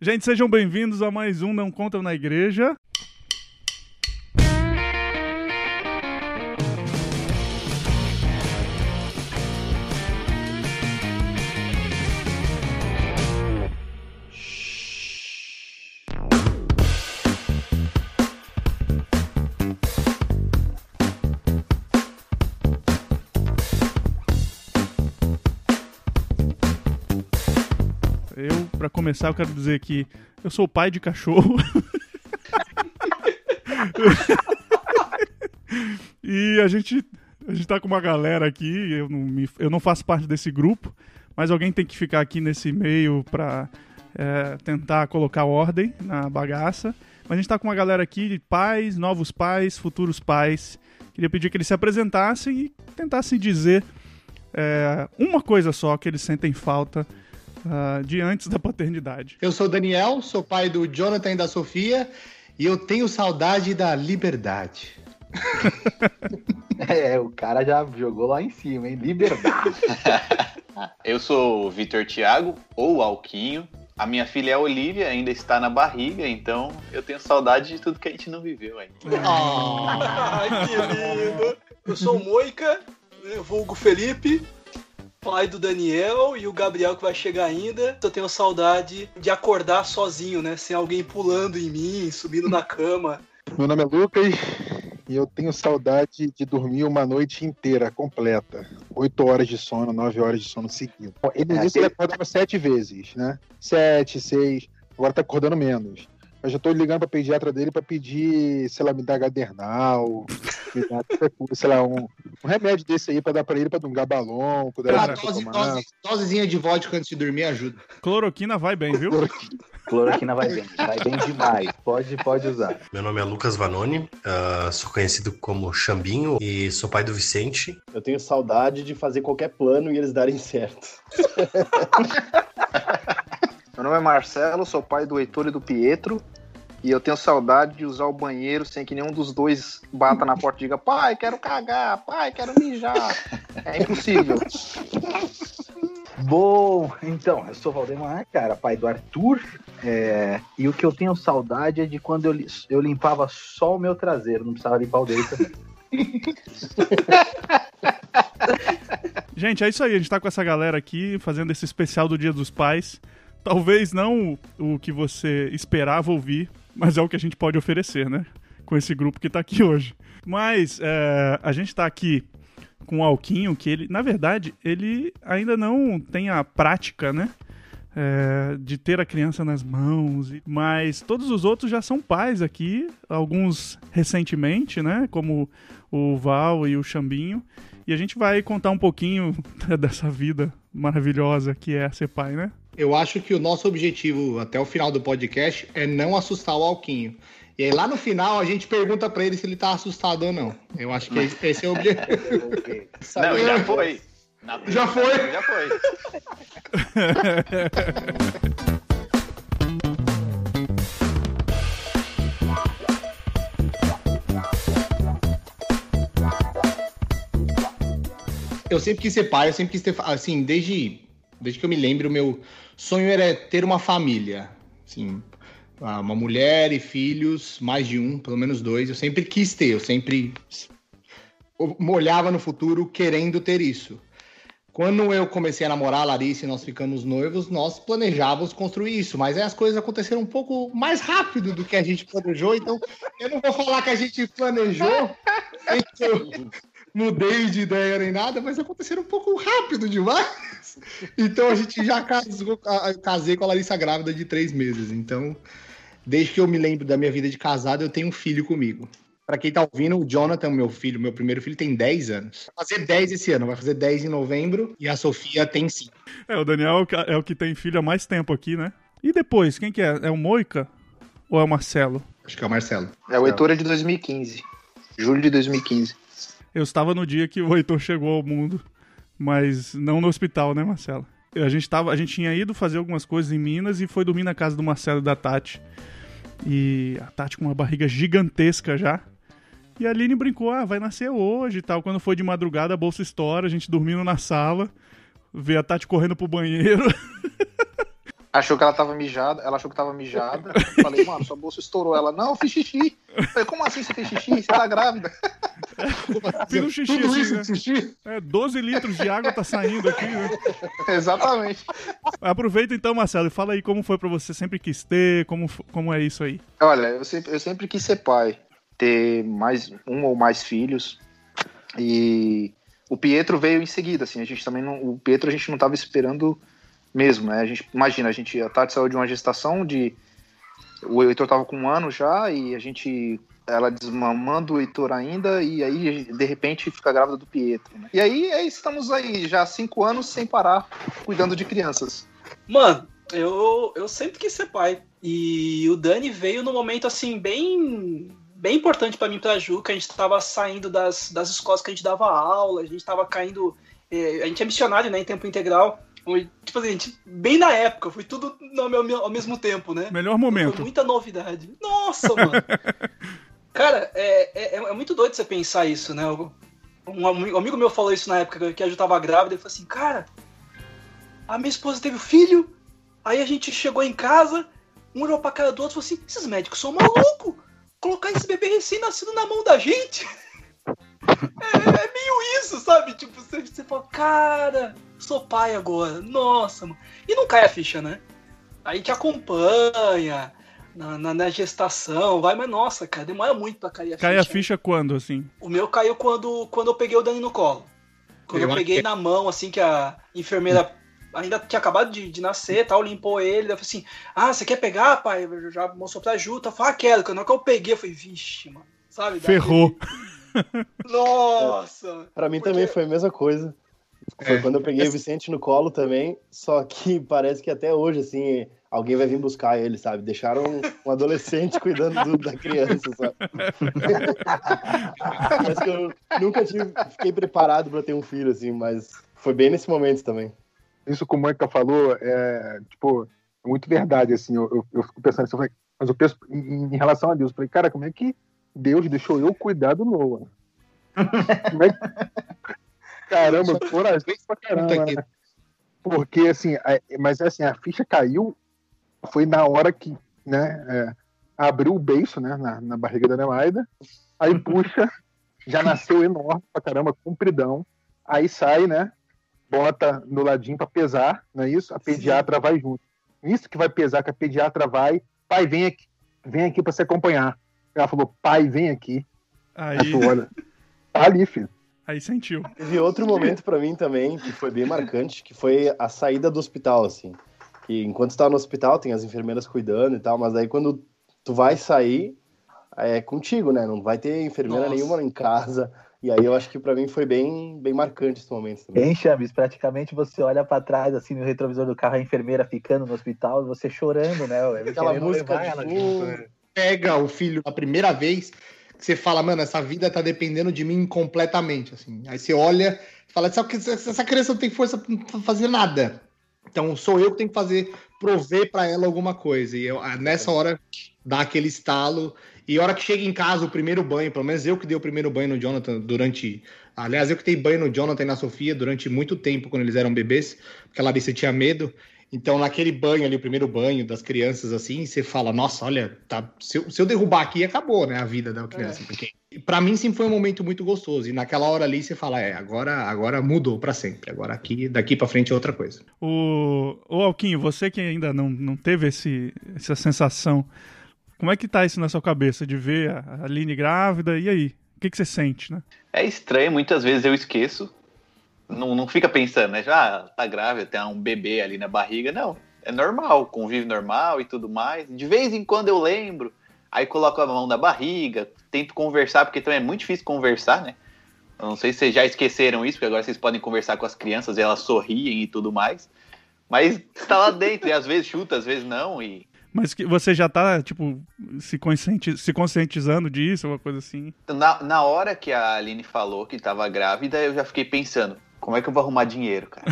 Gente, sejam bem-vindos a mais um Não Contam na Igreja. Começar, eu quero dizer que eu sou pai de cachorro. e a gente, a gente tá com uma galera aqui, eu não, me- eu não faço parte desse grupo, mas alguém tem que ficar aqui nesse meio pra é, tentar colocar ordem na bagaça. Mas a gente tá com uma galera aqui de pais, novos pais, futuros pais. Queria pedir que eles se apresentassem e tentassem dizer é, uma coisa só que eles sentem falta ah, de antes da paternidade. Eu sou o Daniel, sou pai do Jonathan e da Sofia e eu tenho saudade da liberdade. É, o cara já jogou lá em cima, hein? Liberdade. Eu sou o Vitor Thiago, ou Alquinho. A minha filha é a Olivia, ainda está na barriga, então eu tenho saudade de tudo que a gente não viveu ainda. Ai, que lindo. Eu sou o Moica, né, vulgo Felipe, pai do Daniel e o Gabriel que vai chegar ainda. Eu tenho saudade de acordar sozinho, né? Sem alguém pulando em mim, subindo na cama. Meu nome é Lucas e eu tenho saudade de dormir uma noite inteira, completa. Oito horas de sono, nove horas de sono seguido. Ele, É, isso ele acordava sete vezes, né? Sete, seis, agora tá acordando menos. Eu já tô ligando pra pediatra dele pra pedir, sei lá, me dar gadernal, sei lá, um, um remédio desse aí pra dar pra ele, pra dar um gabalon, pra dose, dose, dosezinha de vodka antes de dormir ajuda. Cloroquina vai bem, viu? Cloroquina vai bem, vai bem demais. Pode, pode usar. Meu nome é Lucas Vanoni, ah, sou conhecido como Xambinho e sou pai do Vicente. Eu tenho saudade de fazer qualquer plano e eles darem certo. Meu nome é Marcelo, sou pai do Heitor e do Pietro. E eu tenho saudade de usar o banheiro sem que nenhum dos dois bata na porta e diga: pai, quero cagar, pai, quero mijar. É impossível. Bom, então, eu sou Valdemar, cara, pai do Arthur. é, e o que eu tenho saudade é de quando eu, eu limpava só o meu traseiro, não precisava limpar o dele também. Gente, é isso aí. A gente tá com essa galera aqui fazendo esse especial do Dia dos Pais. Talvez não o que você esperava ouvir, mas é o que a gente pode oferecer, né? Com esse grupo que tá aqui hoje. Mas é, a gente tá aqui com o Alquinho, que ele, na verdade, ele ainda não tem a prática, né? é, de ter a criança nas mãos, mas todos os outros já são pais aqui, alguns recentemente, né? Como o Val e o Xambinho. E a gente vai contar um pouquinho dessa vida maravilhosa que é ser pai, né? Eu acho que o nosso objetivo até o final do podcast é não assustar o Alquinho. E aí lá no final a gente pergunta pra ele se ele tá assustado ou não. Eu acho que esse- esse é o objetivo. Não, já foi. Na Já foi? Já foi. Eu sempre quis ser pai, eu sempre quis ter. Assim, desde, desde que eu me lembro, o meu sonho era ter uma família. Assim, uma mulher e filhos, mais de um, pelo menos dois. Eu sempre quis ter, eu sempre olhava no futuro querendo ter isso. Quando eu comecei a namorar a Larissa e nós ficamos noivos, nós planejávamos construir isso, mas aí as coisas aconteceram um pouco mais rápido do que a gente planejou, então eu não vou falar que a gente planejou, eu mudei de ideia nem nada, mas aconteceram um pouco rápido demais. Então a gente já casou, casei com a Larissa grávida de três meses, então desde que eu me lembro da minha vida de casado, eu tenho um filho comigo. Pra quem tá ouvindo, o Jonathan, meu filho, meu primeiro filho, tem 10 anos. Vai fazer 10 esse ano, vai fazer 10 em novembro. E a Sofia tem 5. É, o Daniel é o é o que tem filho há mais tempo aqui, né? E depois, quem que é? É o Moica ou é o Marcelo? Acho que é o Marcelo. É o Heitor é de 2015. Julho de 2015. Eu estava no dia que o Heitor chegou ao mundo, mas não no hospital, né, Marcelo? A gente, tava, a gente tinha ido fazer algumas coisas em Minas e foi dormir na casa do Marcelo e da Tati. E a Tati com uma barriga gigantesca já. E a Aline brincou, ah, vai nascer hoje e tal. Quando foi de madrugada, a bolsa estoura, a gente dormindo na sala, vê a Tati correndo pro banheiro. Achou que ela tava mijada, ela achou que tava mijada. Falei, mano, sua bolsa estourou. Ela, não, eu fiz xixi. Eu falei, como assim você fez xixi? Você tá grávida? Fiz um xixi Tudo assim, isso né? xixi? É, 12 litros de água tá saindo aqui, né? Exatamente. Aproveita então, Marcelo, e fala aí como foi pra você, sempre quis ter, como, como é isso aí. Olha, eu sempre, eu sempre quis ser pai, ter mais um ou mais filhos. E o Pietro veio em seguida, assim, a gente também não, o Pietro a gente não estava esperando mesmo, né? A gente imagina, a gente a Tati saiu de uma gestação de o Heitor tava com um ano já e a gente ela desmamando o Heitor ainda e aí de repente fica grávida do Pietro. né? E aí, aí estamos aí já há cinco anos sem parar cuidando de crianças. Mano, eu, eu sempre quis ser pai. E o Dani veio num momento assim, bem. Bem importante pra mim pra Ju, que a gente tava saindo das, das escolas que a gente dava aula, a gente tava caindo. eh, a gente é missionário, né, em tempo integral. Foi, Tipo assim, a gente, bem na época, foi tudo no meu- ao mesmo tempo, né? Melhor Foi momento. muita novidade. Nossa, mano. Cara, é, é, é muito doido você pensar isso, né? Um um amigo meu falou isso na época que a Ju tava grávida. Ele falou assim: Cara, a minha esposa teve filho. Aí a gente chegou em casa, um olhou pra cara do outro e falou assim: Esses médicos são malucos. Colocar esse bebê recém-nascido na mão da gente. É, é meio isso, sabe? Tipo, você, você fala: Cara, sou pai agora. Nossa, mano. E não cai a ficha, né? Aí te acompanha na, na, na gestação, vai, mas nossa, cara, demora muito pra cair a Cai a ficha. ficha quando, assim? O meu caiu quando, quando eu peguei o Dani no colo. Quando eu, Eu peguei que- na mão, assim, que a enfermeira ainda tinha acabado de, de nascer tal, limpou ele. Daí eu falei assim: Ah, você quer pegar, pai? Eu já mostrou pra Ju, tá? Falei, ah, quero. Quando eu peguei, eu falei, vixe, mano. Sabe? Daí- Ferrou. Nossa! Pra mim Porque- também foi a mesma coisa. Foi É. quando eu peguei o Vicente no colo também, só que parece que até hoje, assim, alguém vai vir buscar ele, sabe? Deixaram um adolescente cuidando do- da criança, sabe? Parece que eu nunca tive, fiquei preparado pra ter um filho, assim, mas foi bem nesse momento também. Isso que o Mônica falou é, tipo, é muito verdade, assim, eu, eu, eu fico pensando assim, mas eu penso em, em relação a Deus, eu falei, cara, como é que Deus deixou eu cuidar do Noah? É que... Caramba, corajoso pra caramba, né? Porque, assim, mas assim, a ficha caiu, foi na hora que, né, é, abriu o beiço, né, na, na barriga da Nemaida, aí puxa, já nasceu enorme pra caramba, compridão, aí sai, né, bota no ladinho pra pesar, não é isso? A pediatra vai junto. Isso que vai pesar, que a pediatra vai, pai, vem aqui, vem aqui pra se acompanhar. Ela falou, pai, vem aqui. Aí, Aí tu olha, tá ali, filho. aí sentiu. Teve outro momento pra mim também, que foi bem marcante, que foi a saída do hospital, assim. Que enquanto você tá no hospital, tem as enfermeiras cuidando e tal, mas aí quando tu vai sair, é contigo, né? Não vai ter enfermeira Nossa. nenhuma em casa. E aí eu acho que pra mim foi bem, bem marcante esse momento também. Hein, Chaves? Praticamente você olha pra trás, assim, no retrovisor do carro, a enfermeira ficando no hospital, e você chorando, né? Aquela música levar de ela fundo. né? Pega o filho na primeira vez, que você fala, mano, essa vida tá dependendo de mim completamente, assim. Aí você olha e fala, que essa criança não tem força pra fazer nada. Então sou eu que tenho que fazer, prover pra ela alguma coisa. E eu, nessa hora dá aquele estalo. E a hora que chega em casa o primeiro banho, pelo menos eu que dei o primeiro banho no Jonathan durante. Aliás, eu que dei banho no Jonathan e na Sofia durante muito tempo, quando eles eram bebês, porque a Larissa tinha medo. Então, naquele banho ali, o primeiro banho das crianças, assim, você fala, nossa, olha, tá, se, eu, se eu derrubar aqui, acabou, né, a vida da criança. Porque, pra mim, sempre foi um momento muito gostoso. E naquela hora ali, você fala, é, agora, agora mudou pra sempre. Agora aqui, daqui pra frente é outra coisa. O, o Alquinho, você que ainda não, não teve esse, essa sensação, como é que tá isso na sua cabeça de ver a a Aline grávida? E aí? O que, que você sente, né? É estranho, muitas vezes eu esqueço. Não, não fica pensando, né? Já tá grávida, tem um bebê ali na barriga. Não, é normal, convívio normal e tudo mais. De vez em quando eu lembro, aí coloco a mão na barriga, tento conversar, porque também é muito difícil conversar, né? Eu não sei se vocês já esqueceram isso, porque agora vocês podem conversar com as crianças e elas sorriem e tudo mais. Mas tá lá dentro, e às vezes chuta, às vezes não, e Mas que você já tá, tipo, se, conscienti se conscientizando disso, alguma coisa assim? Na, na hora que a Aline falou que tava grávida, eu já fiquei pensando, como é que eu vou arrumar dinheiro, cara?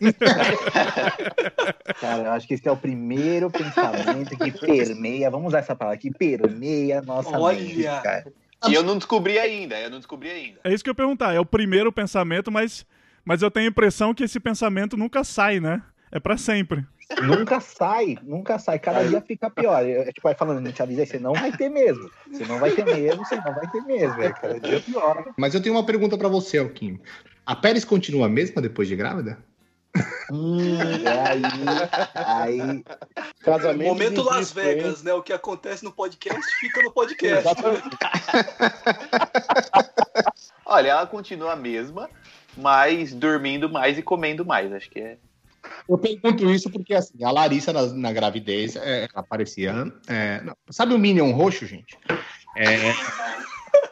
Cara, eu acho que esse é o primeiro pensamento que permeia, vamos usar essa palavra, que permeia a nossa Olha! mente, cara. E eu não descobri ainda, eu não descobri ainda. É isso que eu ia perguntar. É o primeiro pensamento, mas, mas eu tenho a impressão que esse pensamento nunca sai, né? É pra sempre. nunca sai, nunca sai. Cada dia fica pior. Eu, tipo, vai falando, não te avisei, você não vai ter mesmo. Você não vai ter mesmo, você não vai ter mesmo. É, cada dia pior. Mas eu tenho uma pergunta pra você, Alquim. A Pérez continua a mesma depois de grávida? Hum, aí, aí. Casamento Momento Las risco, hein? Vegas, né? O que acontece no podcast fica no podcast. Olha, ela continua a mesma, mas dormindo mais e comendo mais. Acho que é. Eu pergunto isso porque, assim, a Larissa na, na gravidez, é, ela parecia... é, não, sabe o Minion roxo, gente? É,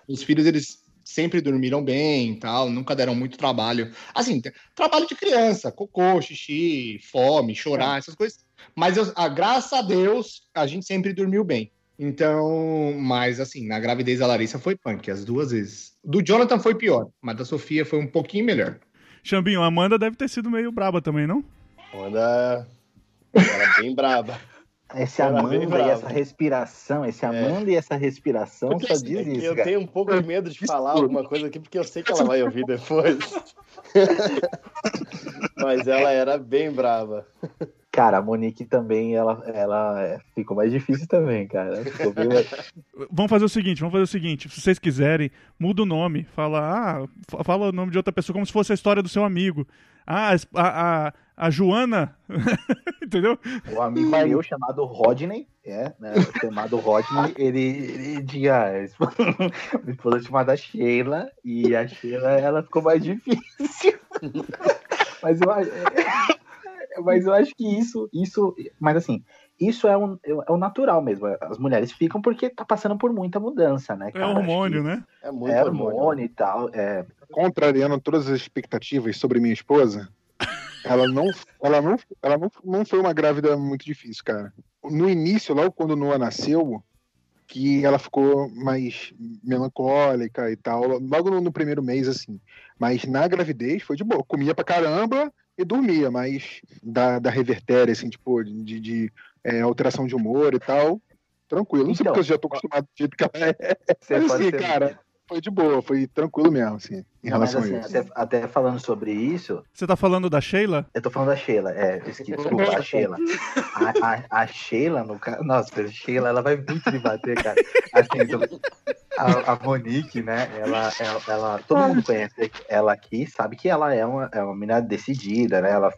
os filhos, eles sempre dormiram bem e tal, nunca deram muito trabalho. Assim, trabalho de criança, cocô, xixi, fome, chorar, essas coisas. Mas, eu, a, graças a Deus, a gente sempre dormiu bem. Então, mas assim, na gravidez da Larissa foi punk, as duas vezes. Do Jonathan foi pior, mas da Sofia foi um pouquinho melhor. Xambinho, a Amanda deve ter sido meio braba também, não? Amanda era bem braba. Esse Ela Amanda e essa respiração, esse Amanda e essa respiração Porque, só assim, diz é que isso, eu cara. tenho um pouco de medo de falar alguma coisa aqui, porque eu sei que ela vai ouvir depois. Mas ela era bem brava. Cara, a Monique também, ela, ela é, ficou mais difícil também, cara. Ficou bem Vamos fazer o seguinte, vamos fazer o seguinte. Se vocês quiserem, muda o nome. Fala, ah, fa- fala o nome de outra pessoa como se fosse a história do seu amigo. Ah, a, a, a Joana. Entendeu? O amigo meu chamado Rodney, é, né, chamado Rodney, ele, ele tinha a esposa, chamada Sheila, e a Sheila, ela ficou mais difícil. Mas eu, acho- mas eu acho que isso, isso, mas assim, isso é, um, é o natural mesmo. As mulheres ficam porque tá passando por muita mudança, né, É cara? hormônio, Acho né? É que muito É hormônio. hormônio e tal, é, Contrariando todas as expectativas sobre minha esposa, ela não, ela não, ela não, não foi uma grávida muito difícil, cara. No início, logo quando Noah nasceu, que ela ficou mais melancólica e tal, logo no, no primeiro mês, assim. Mas na gravidez foi de boa. Comia pra caramba e dormia, mas da, da revertéria, assim, tipo, de, de é, alteração de humor e tal, tranquilo. Não sei Então, porque eu já tô acostumado do jeito que ela é. você Mas assim, ser- cara, foi de boa, foi tranquilo mesmo, assim, em Não, mas relação assim, a isso. até, até falando sobre isso, Você tá falando da Sheila? Eu tô falando da Sheila, é, desculpa, a Sheila. A, a, a Sheila, no caso. Nossa, a Sheila, ela vai muito me bater, cara. Assim, tô- a, a Monique, né? Ela, ela, ela- Todo mundo conhece ela aqui, sabe que ela é uma, é uma menina decidida, né? Ela,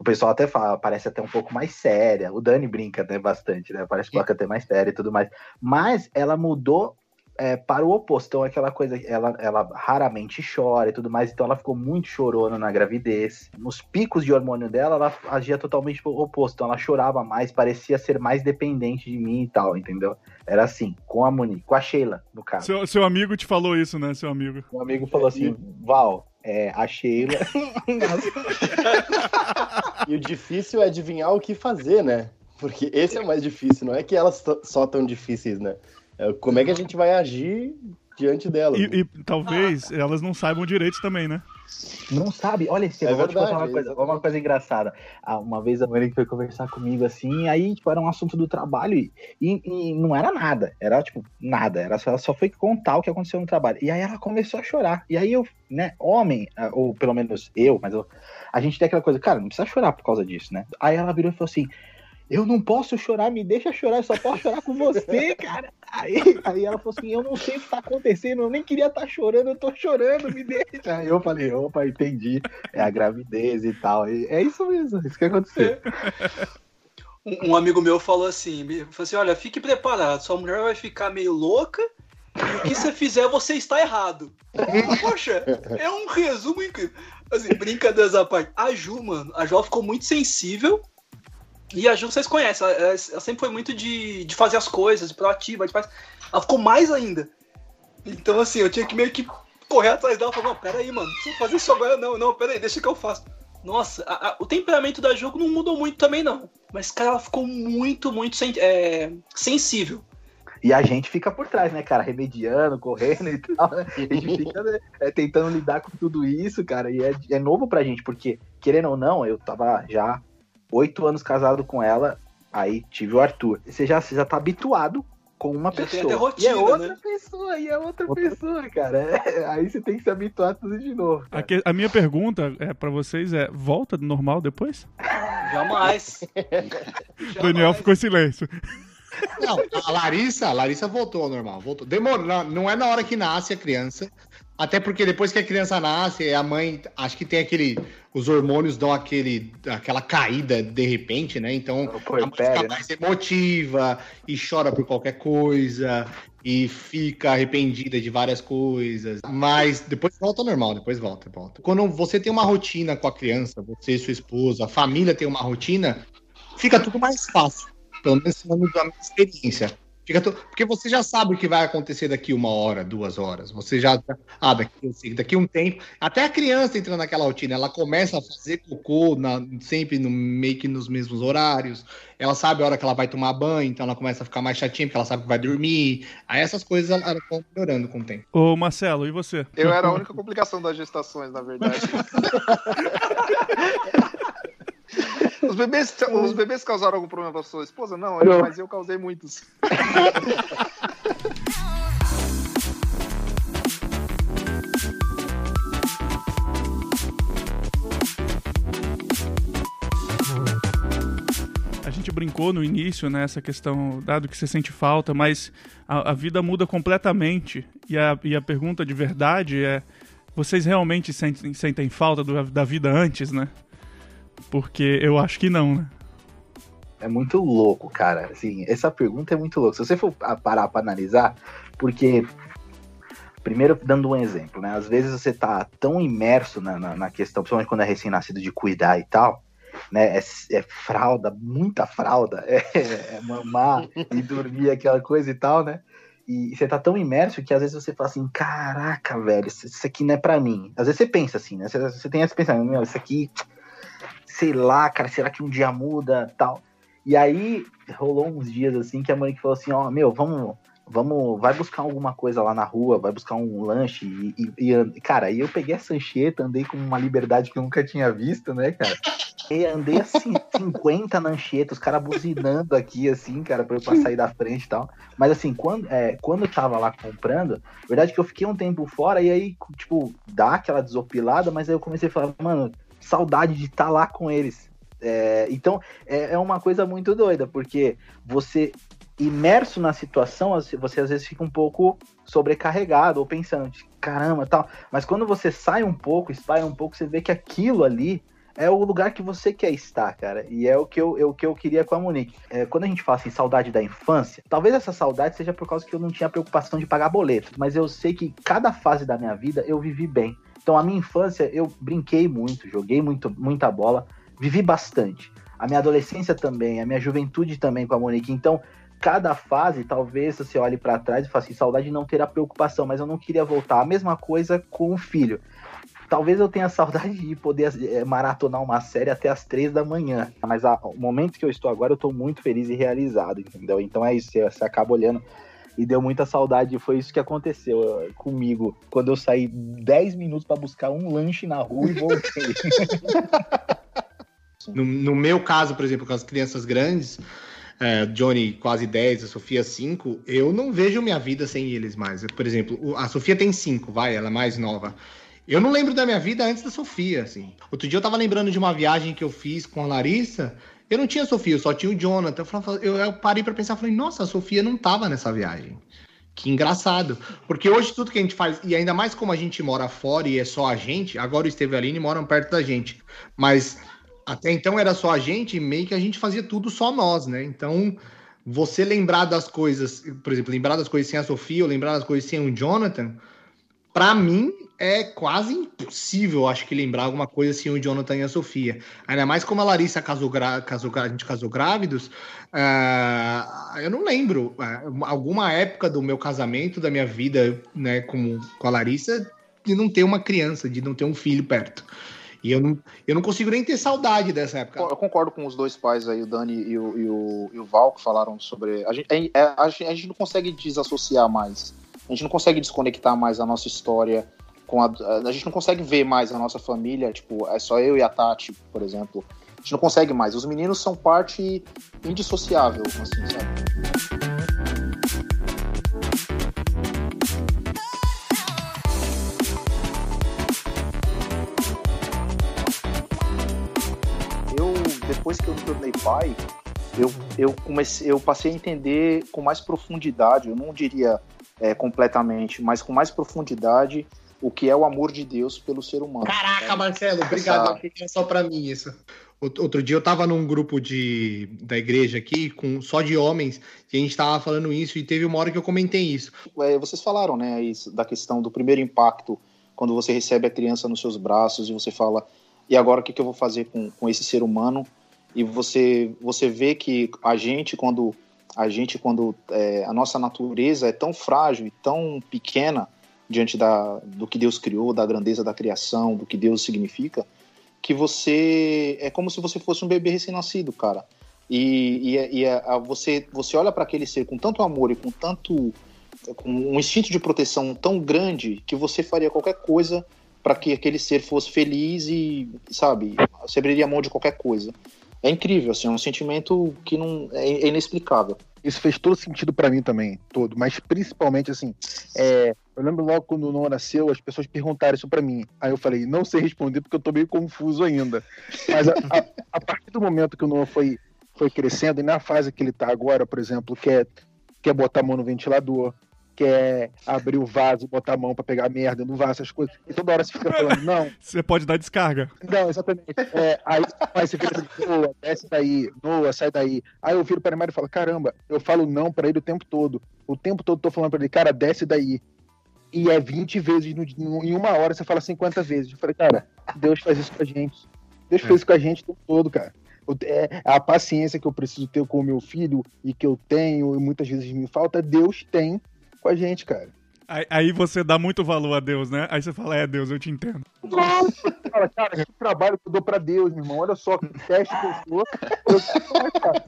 o pessoal até fala, parece até um pouco mais séria. O Dani brinca né, bastante, né? Parece que até mais séria e tudo mais. Mas ela mudou é, para o oposto. Então, aquela coisa, ela, ela raramente chora e tudo mais, então ela ficou muito chorona na gravidez. Nos picos de hormônio dela, ela agia totalmente o oposto. Então, ela chorava mais, parecia ser mais dependente de mim e tal, entendeu? Era assim, com a Monique, com a Sheila, no caso. Seu, seu amigo te falou isso, né, seu amigo? Um amigo falou assim: Val, é, a Sheila. E o difícil é adivinhar o que fazer, né? Porque esse é o mais difícil, não é que elas só tão difíceis, né? É como é que a gente vai agir diante delas. né? E, e talvez elas não saibam direito também, né? Não sabe? Olha, esse É eu vou te contar uma coisa, exatamente. uma coisa engraçada. Ah, Uma vez a Monique foi conversar comigo assim, aí tipo, era um assunto do trabalho e, e- e não era nada, era tipo nada, era só, ela só foi contar o que aconteceu no trabalho. E aí ela começou a chorar. E aí eu, né, homem, ah, ou pelo menos eu, mas eu, a gente tem aquela coisa, cara, não precisa chorar por causa disso, né? Aí ela virou e falou assim: eu não posso chorar, me deixa chorar, eu só posso chorar com você, cara. Aí, aí ela falou assim: eu não sei o que tá acontecendo, eu nem queria estar chorando, eu tô chorando, me deixa. Aí eu falei: opa, entendi. É a gravidez e tal. E é isso mesmo, isso que aconteceu. Um, um amigo meu falou assim, falou assim, olha, fique preparado, sua mulher vai ficar meio louca e o que você fizer, você está errado. Poxa, é um resumo incrível. Assim, brincadeiras à parte. A Ju, mano, a Ju ficou muito sensível e a Ju, vocês conhecem, ela, ela- sempre foi muito de, de fazer as coisas, de proativa, de faz... ela ficou mais ainda. Então, assim, eu tinha que meio que correr atrás dela e falar, não, peraí, mano, não precisa fazer isso agora não, não, peraí, deixa que eu faço. Nossa, a- a- o temperamento da jogo não mudou muito também, não. Mas, cara, ela ficou muito, muito sen- é, sensível. E a gente fica por trás, né, cara? Remediando, correndo e tal, né? A gente fica né, é, tentando lidar com tudo isso, cara. E é, é novo pra gente, porque, querendo ou não, eu tava já oito anos casado com ela, aí tive o Arthur. Você já, você já tá habituado com uma Já tem pessoa. até e rotina, é outra né? pessoa, e é outra pessoa, cara. É, aí você tem que se habituar tudo de novo. A, que- a minha pergunta é para vocês é: volta do normal depois? Jamais. Daniel ficou em silêncio. Não, a Larissa, a Larissa voltou ao normal. Voltou. Demorou. Não, não é na hora que nasce a criança. Até porque depois que a criança nasce, a mãe, acho que tem aquele. Os hormônios dão aquele, aquela caída de repente, né? Então a mãe fica né? mais emotiva e chora por qualquer coisa e fica arrependida de várias coisas. Mas depois volta ao normal, depois volta, volta. Quando você tem uma rotina com a criança, você e sua esposa, a família tem uma rotina, fica tudo mais fácil. Pelo menos da minha experiência. Fica tu- Porque você já sabe o que vai acontecer daqui uma hora, duas horas. Você já. Ah, daqui, daqui um tempo. Até a criança entra naquela rotina. Ela começa a fazer cocô na- sempre no, meio que nos mesmos horários. Ela sabe a hora que ela vai tomar banho, então ela começa a ficar mais chatinha, porque ela sabe que vai dormir. Aí essas coisas elas elas vão melhorando com o tempo. Ô, Marcelo, e você? Eu era a única complicação das gestações, na verdade. Os bebês, os bebês causaram algum problema pra sua esposa? Não, eu- mas eu causei muitos. A gente brincou no início, né, essa questão, dado que você sente falta, mas a, a vida muda completamente. E a, e a pergunta de verdade é: vocês realmente sentem, sentem falta do- da vida antes, né? Porque eu acho que não, né? É muito louco, cara. Assim, essa pergunta é muito louca. Se você for parar pra analisar, porque. Primeiro, dando um exemplo, né? Às vezes você tá tão imerso na, na, na questão, principalmente quando é recém-nascido, de cuidar e tal, né? É, é fralda, muita fralda, é, é mamar e dormir, aquela coisa e tal, né? E você tá tão imerso que às vezes você fala assim: caraca, velho, isso, aqui não é pra mim. Às vezes você pensa assim, né? Você, você tem esse pensamento: meu, isso aqui, sei lá, cara, será que um dia muda tal? E aí rolou uns dias assim que a Monique falou assim, ó, meu, vamos, vamos, vai buscar alguma coisa lá na rua, vai buscar um lanche e, e, e- cara, aí eu peguei a sancheta, andei com uma liberdade que eu nunca tinha visto, né, cara? E andei assim, 50 na os caras buzinando aqui, assim, cara, pra eu pra sair da frente e tal. Mas assim, quando, é, quando eu tava lá comprando, verdade que eu fiquei um tempo fora e aí, tipo, dá aquela desopilada, mas aí eu comecei a falar, mano, saudade de estar lá com eles. É, então, é, é uma coisa muito doida, porque você imerso na situação, você você às vezes fica um pouco sobrecarregado ou pensando, de, caramba, tal. Mas quando você sai um pouco, espalha um pouco, você vê que aquilo ali é o lugar que você quer estar, cara. E é o que eu, é o que eu queria com a Monique. É, quando a gente fala assim, saudade da infância, talvez essa saudade seja por causa que eu não tinha preocupação de pagar boleto. Mas eu sei que cada fase da minha vida eu vivi bem. Então, a minha infância, eu brinquei muito, joguei muito, muita bola, vivi bastante. A minha adolescência também, a minha juventude também com a Monique. Então, cada fase, talvez você olhe para trás e fale assim, saudade de não ter a preocupação, mas eu não queria voltar. A mesma coisa com o filho. Talvez eu tenha saudade de poder eh, maratonar uma série até as três da manhã. Mas a- o momento que eu estou agora, eu estou muito feliz e realizado, entendeu? Então é isso, você, você acaba olhando e deu muita saudade. e Foi isso que aconteceu eh, comigo quando eu saí 10 minutos para buscar um lanche na rua e voltei. No, no meu caso, por exemplo, com as crianças grandes, é, Johnny quase 10, a Sofia 5, eu não vejo minha vida sem eles mais. Por exemplo, a Sofia tem 5, vai, ela é mais nova. Eu não lembro da minha vida antes da Sofia, assim. Outro dia eu tava lembrando de uma viagem que eu fiz com a Larissa. Eu não tinha a Sofia, eu só tinha o Jonathan. Eu, falava- eu, eu parei pra pensar, falei, nossa, a Sofia não tava nessa viagem. Que engraçado. Porque hoje tudo que a gente faz, e ainda mais como a gente mora fora e é só a gente, agora o Esteve e Aline moram perto da gente. Mas até então era só a gente, e meio que a gente fazia tudo só nós, né? Então, você lembrar das coisas, por exemplo, lembrar das coisas sem a Sofia, ou lembrar das coisas sem o Jonathan, pra mim é quase impossível, acho que lembrar alguma coisa sem o Jonathan e a Sofia. Ainda mais como a Larissa casou, casou a gente casou grávidos, ah, eu não lembro ah, alguma época do meu casamento, da minha vida, né, com, com a Larissa, de não ter uma criança, de não ter um filho perto. E eu não, eu não consigo nem ter saudade dessa época. Eu concordo com os dois pais aí, o Dani e o, e o, e o Val, que falaram sobre. A gente, é- é- a, gente, a gente não consegue desassociar mais. A gente não consegue desconectar mais a nossa história com a. A gente não consegue ver mais a nossa família. Tipo, é só eu e a Tati, por exemplo. A gente não consegue mais. Os meninos são parte indissociável, assim, sabe? Eu, depois que pai, eu, eu, comecei, eu passei a entender com mais profundidade, eu não diria é, completamente, mas com mais profundidade o que é o amor de Deus pelo ser humano. Caraca, Marcelo, obrigado. Essa... Era só pra mim isso. Outro dia eu tava num grupo de, da igreja aqui, com só de homens, e a gente tava falando isso, e teve uma hora que eu comentei isso. É, vocês falaram, né, isso, da questão do primeiro impacto, quando você recebe a criança nos seus braços e você fala, e agora o que, que eu vou fazer com, com esse ser humano? E você, você vê que a gente, quando a gente, quando é, a nossa natureza é tão frágil e tão pequena diante da, do que Deus criou, da grandeza da criação, do que Deus significa, que você é como se você fosse um bebê recém-nascido, cara. E, e, e a, a, você, você olha para aquele ser com tanto amor e com tanto com um instinto de proteção tão grande que você faria qualquer coisa para que aquele ser fosse feliz e, sabe, você abriria mão de qualquer coisa. É incrível, assim, é um sentimento que não é, é inexplicável. Isso fez todo sentido para mim também, todo, mas principalmente assim, é, eu lembro logo quando o Noah nasceu, as pessoas perguntaram isso para mim. Aí eu falei, não sei responder porque eu tô meio confuso ainda. Mas a, a, a partir do momento que o Noah foi, foi crescendo, e na fase que ele tá agora, por exemplo, quer, quer botar a mão no ventilador, quer abrir o vaso botar a mão para pegar merda no vaso, essas coisas. E toda hora você fica falando, não. Você pode dar descarga. Não, exatamente. É, aí, aí você fica Noah, desce daí, Noah, sai daí. Aí eu viro para ele e falo, caramba, eu falo não para ele o tempo todo. O tempo todo eu tô falando para ele, cara, desce daí e é 20 vezes no, em uma hora, você fala 50 vezes. Eu falei, cara, Deus faz isso com a gente. Deus é. fez isso com a gente o tempo todo, cara. É, a paciência que eu preciso ter com o meu filho e que eu tenho e muitas vezes me falta, Deus tem com a gente, cara. Aí, aí você dá muito valor a Deus, né? Aí você fala, é Deus, eu te entendo. Fala, cara, que trabalho que eu dou pra Deus, meu irmão. Olha só que teste que eu sou. Eu, cara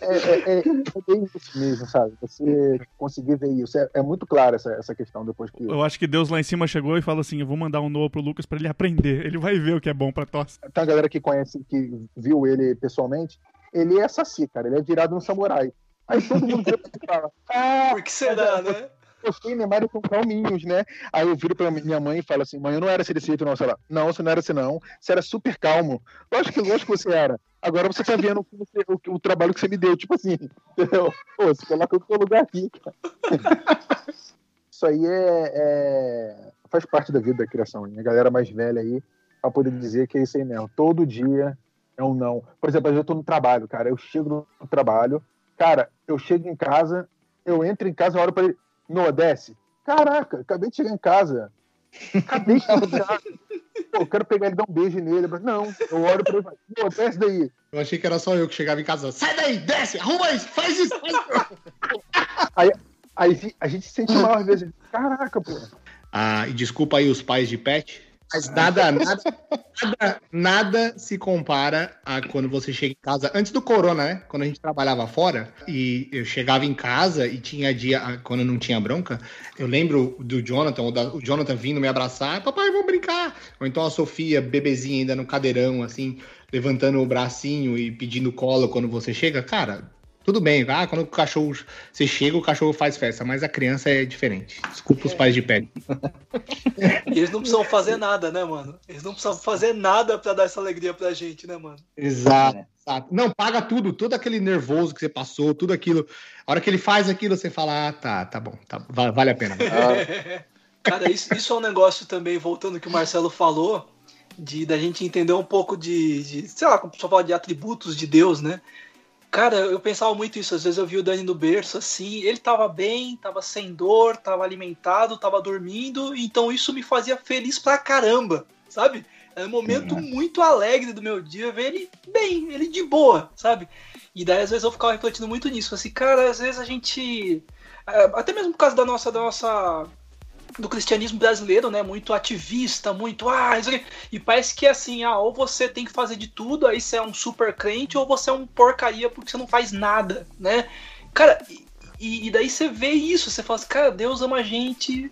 é, é, é, bem isso mesmo, sabe? Você conseguir ver isso. É, é muito claro essa, essa questão depois que. Eu acho que Deus lá em cima chegou e falou assim: eu vou mandar um Noah pro Lucas para ele aprender. Ele vai ver o que é bom pra tosse. Tem a galera que conhece, que viu ele pessoalmente. Ele é saci, cara. Ele é virado um samurai. Aí todo mundo fala: Ah, Por que será, né? Gostei, Neymar com calminhos, né? Aí eu viro pra minha mãe e falo assim, mãe, eu não era assim desse jeito não, sei lá. Não, você não era assim não. Você era super calmo. Lógico que, lógico que você era. Agora você tá vendo o, você, o, o, trabalho que você me deu, tipo assim, entendeu? Pô, você coloca o seu lugar aqui, cara. Isso aí é, é, faz parte da vida da criação. Hein? A galera mais velha aí, pra poder dizer que é isso aí mesmo. Todo dia é um não. Por exemplo, eu tô no trabalho, cara. Eu chego no trabalho, cara, eu chego em casa, eu entro em casa, eu olho pra ele, no desce. Caraca, acabei de chegar em casa. Acabei de chegar em casa. Pô, eu quero pegar ele e dar um beijo nele. Não, eu olho pra ele e falo, desce daí. Eu achei que era só eu que chegava em casa. Sai daí, desce, arruma isso, faz isso, faz isso. aí, aí a gente se sente mal às vezes. Caraca, pô. Ah, e desculpa aí os pais de pet, mas nada, nada, nada, nada se compara a quando você chega em casa, antes do corona, né? Quando a gente trabalhava fora e eu chegava em casa e tinha dia, quando não tinha bronca, eu lembro do Jonathan, o Jonathan vindo me abraçar, papai, vamos brincar. Ou então a Sofia, bebezinha ainda no cadeirão, assim, levantando o bracinho e pedindo colo quando você chega. Cara, tudo bem, ah, quando o cachorro. Você chega, o cachorro faz festa, mas a criança é diferente. Desculpa os pais de pele. eles não precisam fazer nada, né, mano? Eles não precisam fazer nada para dar essa alegria pra gente, né, mano? Exato, exato. Não, paga tudo, todo aquele nervoso que você passou, tudo aquilo. A hora que ele faz aquilo, você fala, ah, tá, tá bom, tá, vale a pena. Cara, isso, isso é um negócio também, voltando ao que o Marcelo falou, de da gente entender um pouco de, de sei lá, como o pessoal fala de atributos de Deus, né? Cara, eu pensava muito isso. Às vezes eu vi o Dani no berço assim, ele tava bem, tava sem dor, tava alimentado, tava dormindo, então isso me fazia feliz pra caramba, sabe? Era um momento uhum. muito alegre do meu dia ver ele bem, ele de boa, sabe? E daí às vezes eu ficava refletindo muito nisso, assim, cara, às vezes a gente é, até mesmo por causa da nossa da nossa do cristianismo brasileiro, né? Muito ativista, muito ah, e parece que é assim, ah, ou você tem que fazer de tudo, aí você é um super crente, ou você é um porcaria porque você não faz nada, né? Cara, e, e daí você vê isso, você fala assim, cara, Deus ama a gente,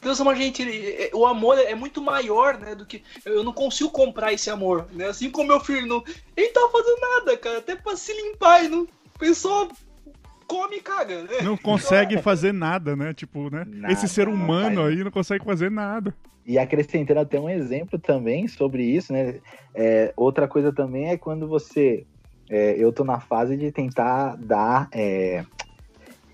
Deus ama a gente, o amor é muito maior, né, do que eu não consigo comprar esse amor, né? Assim como meu filho não, ele tá fazendo nada, cara, até para se limpar e não pensou come e caga, né? Não consegue fazer nada, né? Tipo, né? Nada, Esse ser humano não aí não consegue fazer nada. E acrescentando até um exemplo também sobre isso, né? É, outra coisa também é quando você é, eu tô na fase de tentar dar é,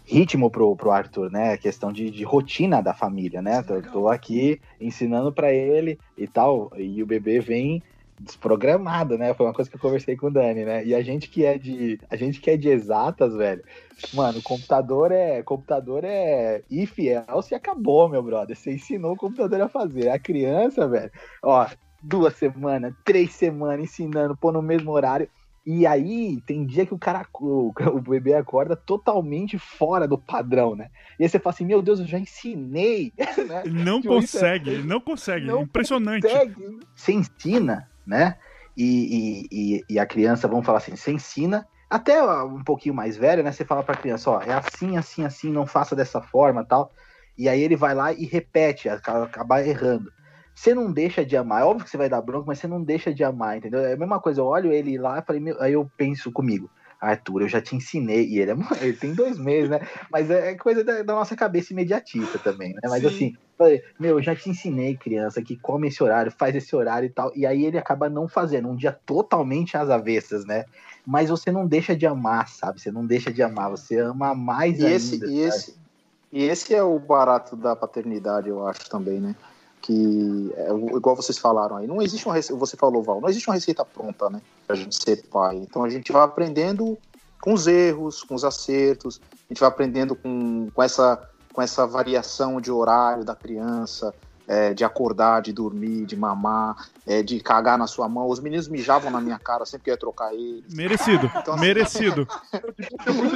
ritmo pro, pro Arthur, né? A questão de, de rotina da família, né? Tô, tô aqui ensinando para ele e tal, e o bebê vem desprogramado, né? Foi uma coisa que eu conversei com o Dani, né? E a gente que é de, a gente que é de exatas, velho. Mano, computador é, computador é if else e acabou, meu brother. Você ensinou o computador a fazer. A criança, velho, ó, duas semanas, três semanas ensinando, pôr no mesmo horário. E aí, tem dia que o cara, o, o bebê acorda totalmente fora do padrão, né? E aí você fala assim, meu Deus, eu já ensinei. né? Não Tipo, é- consegue, não consegue. não Impressionante. consegue. Você ensina, né? E, e, e, a criança, vamos falar assim, você ensina, até um pouquinho mais velho, né? Você fala pra criança, ó, é assim, assim, assim, não faça dessa forma tal. E aí ele vai lá e repete, acaba, acaba errando. Você não deixa de amar, é óbvio que você vai dar bronca, mas você não deixa de amar, entendeu? É a mesma coisa, eu olho ele lá falei, aí eu penso comigo, Arthur, eu já te ensinei, e ele, é, ele tem dois meses, né? Mas é coisa da, da nossa cabeça imediatista também, né? Mas Sim. assim, falei, meu, eu já te ensinei, criança, que come esse horário, faz esse horário e tal. E aí ele acaba não fazendo, um dia totalmente às avessas, né? Mas você não deixa de amar, sabe? Você não deixa de amar, você ama mais E ainda. esse, e, esse, e esse é o barato da paternidade, eu acho também, né? Que, é, igual vocês falaram aí, não existe uma receita, você falou, Val, não existe uma receita pronta, né? Pra gente ser pai. Então a gente vai aprendendo com os erros, com os acertos, a gente vai aprendendo com, com, essa, com essa variação de horário da criança, é, de acordar, de dormir, de mamar, é, de cagar na sua mão. Os meninos mijavam na minha cara sempre que eu ia trocar eles. Merecido, Então, assim, merecido.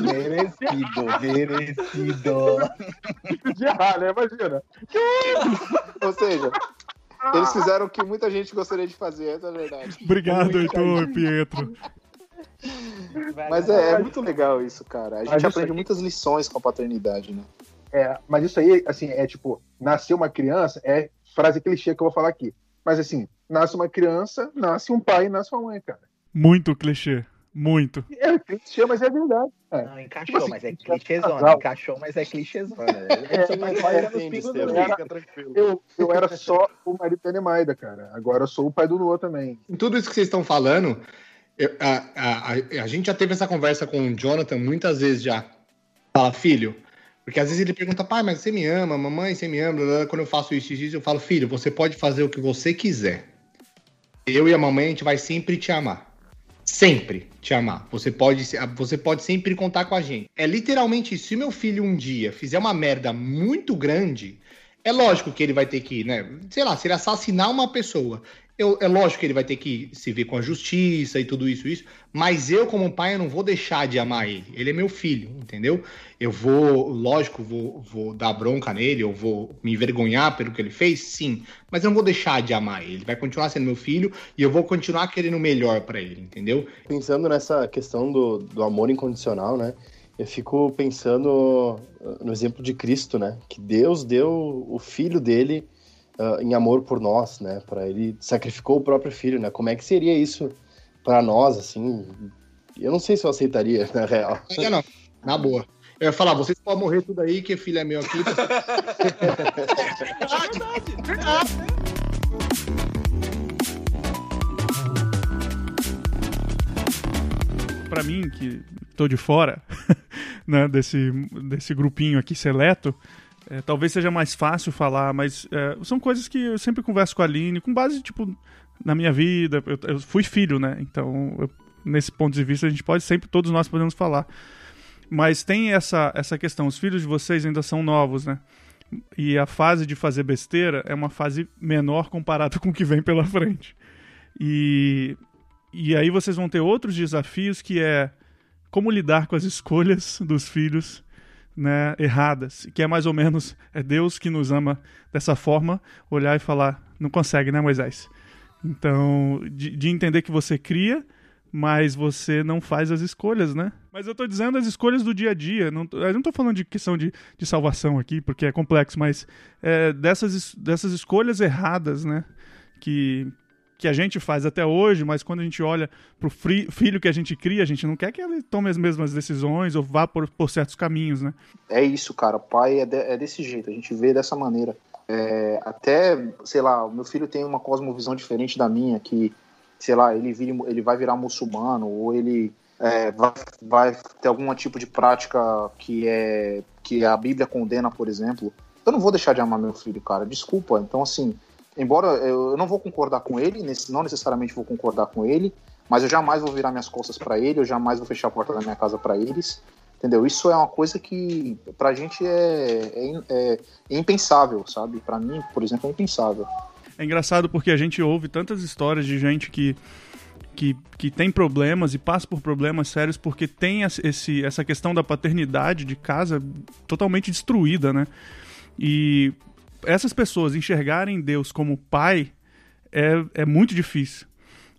Merecido, merecido. De errar, né? Imagina. Ou seja, eles fizeram o que muita gente gostaria de fazer, essa é a verdade. Obrigado, Heitor e Pietro. Mas é, é muito legal isso, cara. A gente aprende muitas lições com a paternidade, né? É, mas isso aí, assim, é tipo, nascer uma criança é frase clichê que eu vou falar aqui. Mas assim, nasce uma criança, nasce um pai e nasce uma mãe, cara. Muito clichê. Muito. É clichê, mas é verdade. É. Não, encaixou, Tipo assim, mas é casal. clichêzona. Encaixou, mas é clichêzona. É, vai é tranquilo. Eu, eu era só o marido da Nemaida, cara. Agora eu sou o pai do Noah também. Em tudo isso que vocês estão falando, eu- a, a, a, a gente já teve essa conversa com o Jonathan muitas vezes já. Fala, filho. Porque às vezes ele pergunta, pai, mas você me ama, mamãe, você me ama. Quando eu faço isso, isso, isso, eu falo, filho, você pode fazer o que você quiser. Eu e a mamãe, a gente vai sempre te amar. Sempre te amar. Você pode, você pode sempre contar com a gente. É literalmente isso. Se meu filho um dia fizer uma merda muito grande, é lógico que ele vai ter que, né? Sei lá, se ele assassinar uma pessoa, eu, é lógico que ele vai ter que se ver com a justiça e tudo isso, isso. Mas eu, como pai, eu não vou deixar de amar ele. Ele é meu filho, entendeu? Eu vou, lógico, vou, vou dar bronca nele, eu vou me envergonhar pelo que ele fez, sim. Mas eu não vou deixar de amar ele. Ele vai continuar sendo meu filho e eu vou continuar querendo o melhor pra ele, entendeu? Pensando nessa questão do, do amor incondicional, né? Eu fico pensando uh, no exemplo de Cristo, né? Que Deus deu o filho dele uh, em amor por nós, né? Para ele sacrificou o próprio filho, né? Como é que seria isso para nós, assim? Eu não sei se eu aceitaria, na real. Não, não, na boa. Eu ia falar, vocês podem morrer tudo aí, que filho é meu aqui. Pra mim, que tô de fora né, desse, desse grupinho aqui seleto, é, talvez seja mais fácil falar, mas é, são coisas que eu sempre converso com a Aline, com base, tipo, na minha vida. Eu, eu fui filho, né? Então, eu- nesse ponto de vista, a gente pode sempre, todos nós podemos falar. Mas tem essa, essa questão, os filhos de vocês ainda são novos, né? E a fase de fazer besteira é uma fase menor comparada com o que vem pela frente. E, e aí vocês vão ter outros desafios que é como lidar com as escolhas dos filhos né, erradas, que é mais ou menos é Deus que nos ama dessa forma, olhar e falar, não consegue, né, Moisés? Então, de, de entender que você cria, mas você não faz as escolhas, né? Mas eu tô dizendo as escolhas do dia a dia. Não, eu não tô falando de questão de, de salvação aqui, porque é complexo, mas é, dessas, es- dessas escolhas erradas, né? Que, que a gente faz até hoje, mas quando a gente olha pro fri- filho que a gente cria, a gente não quer que ele tome as mesmas decisões ou vá por, por certos caminhos, né? É isso, cara. Pai é, de- é desse jeito, a gente vê dessa maneira. É, até, sei lá, o meu filho tem uma cosmovisão diferente da minha, que, sei lá, ele, vira, ele vai virar muçulmano, ou ele, é, vai, vai ter algum tipo de prática que é que a Bíblia condena, por exemplo, eu não vou deixar de amar meu filho, cara. Desculpa. Então, assim, embora eu não vou concordar com ele, não necessariamente vou concordar com ele, mas eu jamais vou virar minhas costas pra ele, eu jamais vou fechar a porta da minha casa pra eles. Entendeu? Isso é uma coisa que pra gente é, é, é impensável, sabe? Pra mim, por exemplo, é impensável. É engraçado porque a gente ouve tantas histórias de gente que, que, que tem problemas e passa por problemas sérios porque tem esse, essa questão da paternidade de casa totalmente destruída, né? E essas pessoas enxergarem Deus como pai é, é muito difícil.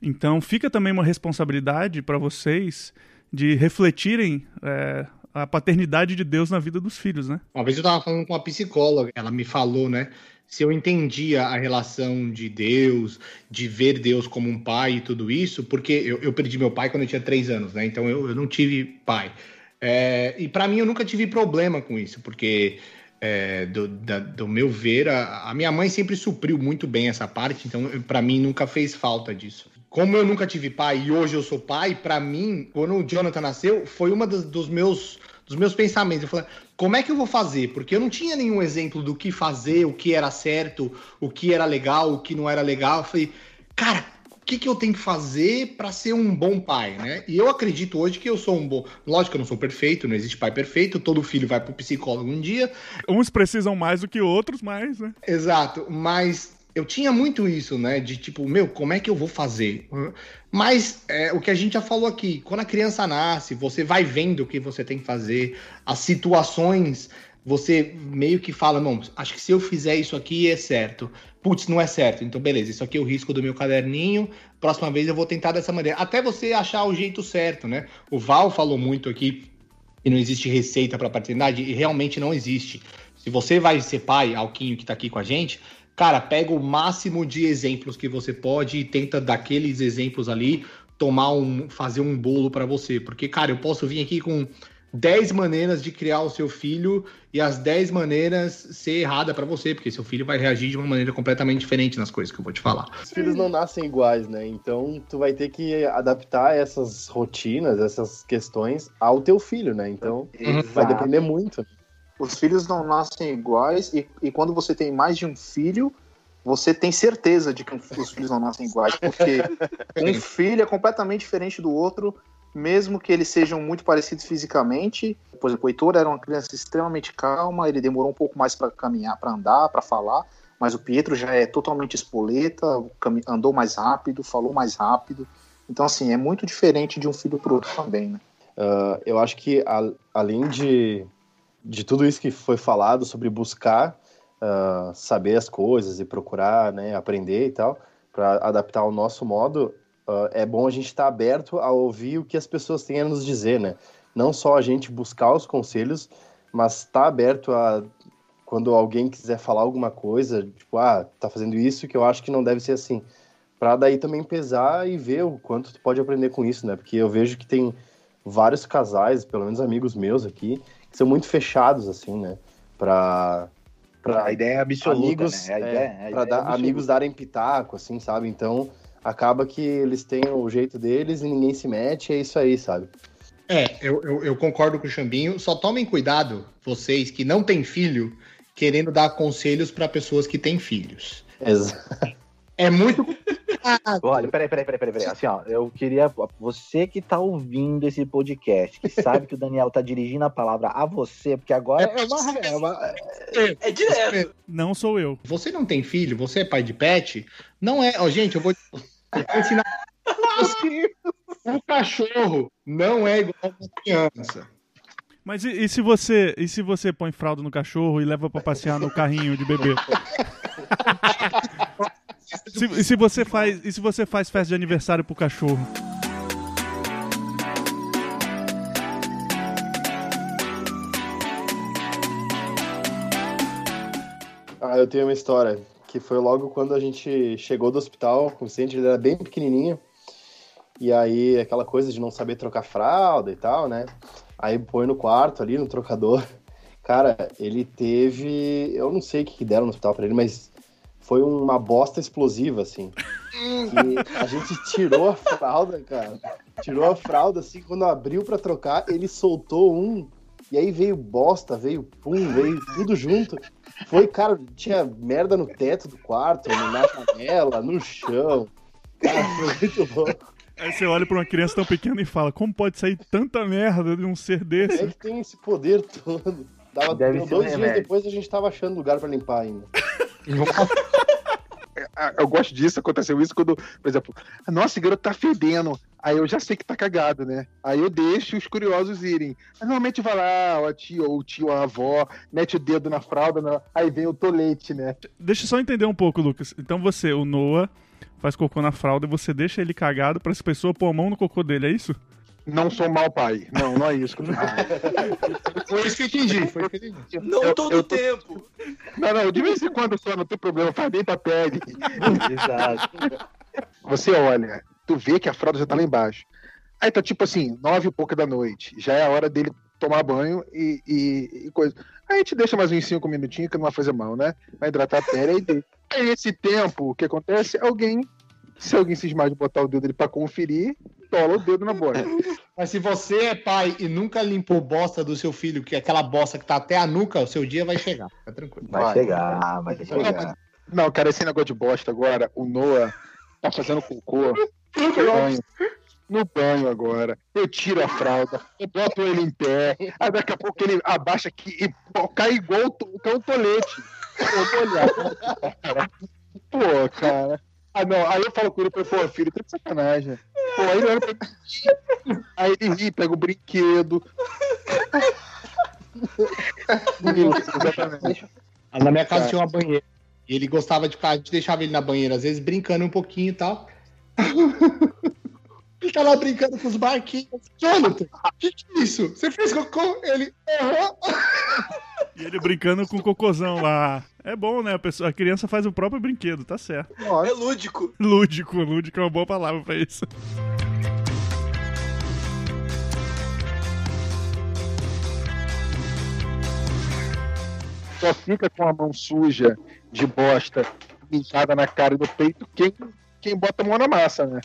Então fica também uma responsabilidade para vocês de refletirem é, a paternidade de Deus na vida dos filhos, né? Uma vez eu tava falando com uma psicóloga, ela me falou, né? Se eu entendia a relação de Deus, de ver Deus como um pai e tudo isso, porque eu, eu perdi meu pai quando eu tinha três anos, né? Então eu, eu não tive pai. É, e para mim eu nunca tive problema com isso, porque é, do, da- do meu ver, a, a minha mãe sempre supriu muito bem essa parte, então para mim nunca fez falta disso. Como eu nunca tive pai e hoje eu sou pai, para mim, quando o Jonathan nasceu, foi uma dos, dos meus dos meus pensamentos. Eu falei, como é que eu vou fazer? Porque eu não tinha nenhum exemplo do que fazer, o que era certo, o que era legal, o que não era legal. Eu falei, cara, que, que eu tenho que fazer para ser um bom pai, né? E eu acredito hoje que eu sou um bom. Lógico que eu não sou perfeito, não existe pai perfeito, todo filho vai pro psicólogo um dia, Uns precisam mais do que outros, mas, né? Exato, mas eu tinha muito isso, né? De tipo, meu, como é que eu vou fazer? Mas é, o que a gente já falou aqui, quando a criança nasce, você vai vendo o que você tem que fazer, as situações, você meio que fala, não, acho que se eu fizer isso aqui é certo. Putz, não é certo. Então, beleza, isso aqui é o risco do meu caderninho. Próxima vez eu vou tentar dessa maneira. Até você achar o jeito certo, né? O Val falou muito aqui que não existe receita para paternidade e realmente não existe. Se você vai ser pai, Alquinho que tá aqui com a gente, cara, pega o máximo de exemplos que você pode e tenta daqueles exemplos ali tomar um fazer um bolo para você, porque cara, eu posso vir aqui com 10 maneiras de criar o seu filho e as 10 maneiras ser errada para você, porque seu filho vai reagir de uma maneira completamente diferente nas coisas que eu vou te falar. Os filhos não nascem iguais, né? Então tu vai ter que adaptar essas rotinas, essas questões ao teu filho, né? Então vai Exato. depender muito. Os filhos não nascem iguais e, e quando você tem mais de um filho, você tem certeza de que os filhos não nascem iguais, porque um filho é completamente diferente do outro, mesmo que eles sejam muito parecidos fisicamente. Por exemplo, o Heitor era uma criança extremamente calma, ele demorou um pouco mais para caminhar, para andar, para falar, mas o Pietro já é totalmente espoleta, andou mais rápido, falou mais rápido. Então, assim, é muito diferente de um filho pro outro também, né? Ah, eu acho que a- além de, de tudo isso que foi falado sobre buscar ah, saber as coisas e procurar né, aprender e tal, para adaptar ao nosso modo, ah, é bom a gente estar aberto a ouvir o que as pessoas têm a nos dizer, né? Não só a gente buscar os conselhos, mas estar aberto a quando alguém quiser falar alguma coisa, tipo, ah, tá fazendo isso que eu acho que não deve ser assim. Pra daí também pesar e ver o quanto tu pode aprender com isso, né? Porque eu vejo que tem vários casais, pelo menos amigos meus aqui, que são muito fechados, assim, né? Pra, pra A ideia é absoluta, amigos, né? A é, ideia, a pra ideia dar- é amigos darem pitaco, assim, sabe? Então acaba que eles têm o jeito deles e ninguém se mete, é isso aí, sabe? É, eu, eu, eu concordo com o Xambinho. Só tomem cuidado, vocês que não têm filho, querendo dar conselhos para pessoas que têm filhos. Exato. É muito. Olha, peraí, peraí, peraí, peraí, peraí. Assim, ó, eu queria. Você que tá ouvindo esse podcast, que sabe que o Daniel tá dirigindo a palavra a você, porque agora é uma. É uma É direto. Não sou eu. Você não tem filho, você é pai de pet, não é. Ó, gente, eu vou, eu vou ensinar. O cachorro não é igual a uma criança. Mas e, e se você e se você põe fralda no cachorro e leva pra passear no carrinho de bebê? Se- e se você faz e se você faz festa de aniversário pro cachorro? Ah, eu tenho uma história que foi logo quando a gente chegou do hospital com o Vicente, ele era bem pequenininho. E aí, aquela coisa de não saber trocar fralda e tal, né? Aí põe no quarto ali, no trocador. Cara, ele teve. Eu não sei o que deram no hospital pra ele, mas foi uma bosta explosiva, assim. E a gente tirou a fralda, cara. Tirou a fralda, assim, quando abriu pra trocar, ele soltou um. E aí veio bosta, veio pum, veio tudo junto. Foi, cara, tinha merda no teto do quarto, na janela, no chão. Cara, foi muito bom. Aí você olha pra uma criança tão pequena e fala: Como pode sair tanta merda de um ser É desse? que tem esse poder todo. Dava, Deve deu ser dois dias remédio. depois a gente tava achando lugar pra limpar ainda. Ah, Eu gosto disso, aconteceu isso quando, por exemplo, nossa, garoto tá fedendo. Aí eu já sei que tá cagado, né? Aí eu deixo os curiosos irem. Mas normalmente vai lá, a tia ou o tio, a avó, mete o dedo na fralda, aí vem o tolete, né? Deixa eu só entender um pouco, Lucas. Então você, o Noah, faz cocô na fralda e você deixa ele cagado pra essa pessoa pôr a mão no cocô dele, é isso? Não sou mau pai. Não, não é isso. Foi isso que eu entendi. Foi isso que eu entendi. Não Eu- todo eu tô- tempo. Não, não, de vez em quando só, não tem problema, faz bem pra pele. Exato. Você olha, tu vê que a fralda já tá lá embaixo. Aí tá tipo assim, nove e pouca da noite. Já é a hora dele tomar banho e, e, e coisa. Aí a gente deixa mais uns cinco minutinhos, que não vai fazer mal, né? Vai hidratar a pele aí. Aí esse tempo, o que acontece? Alguém, se alguém cismar de botar o dedo dele pra conferir, tola o dedo na bola. Mas se você é pai e nunca limpou bosta do seu filho, que é aquela bosta que tá até a nuca, o seu dia vai chegar. Fica tranquilo. Vai, chegar, vai chegar. Não, cara, esse negócio de bosta agora, o Noah tá fazendo cocô no banho. No banho agora. Eu tiro a fralda, eu boto ele em pé, aí daqui a pouco ele abaixa aqui e cai igual o é um tolete. Eu vou olhar. Pô, cara. Ah, não. Aí eu falo com ele, pô, filho, tá de sacanagem. Pô, aí ele olha pra mim, aí ele ri, pega o brinquedo. Isso, exatamente. Ah, Na minha casa tinha uma banheira. E ele gostava de ficar, a gente deixava ele na banheira, às vezes brincando um pouquinho e tal. Fica lá brincando com os barquinhos. Jonathan, o que, que é isso? Você fez cocô? Ele. "Aham." E ele brincando com o cocôzão lá. É bom, né? A, pessoa, a criança faz o próprio brinquedo, tá certo. É lúdico. Lúdico, lúdico é uma boa palavra pra isso. só fica com a mão suja de bosta mijada na cara e no peito quem, quem bota a mão na massa, né?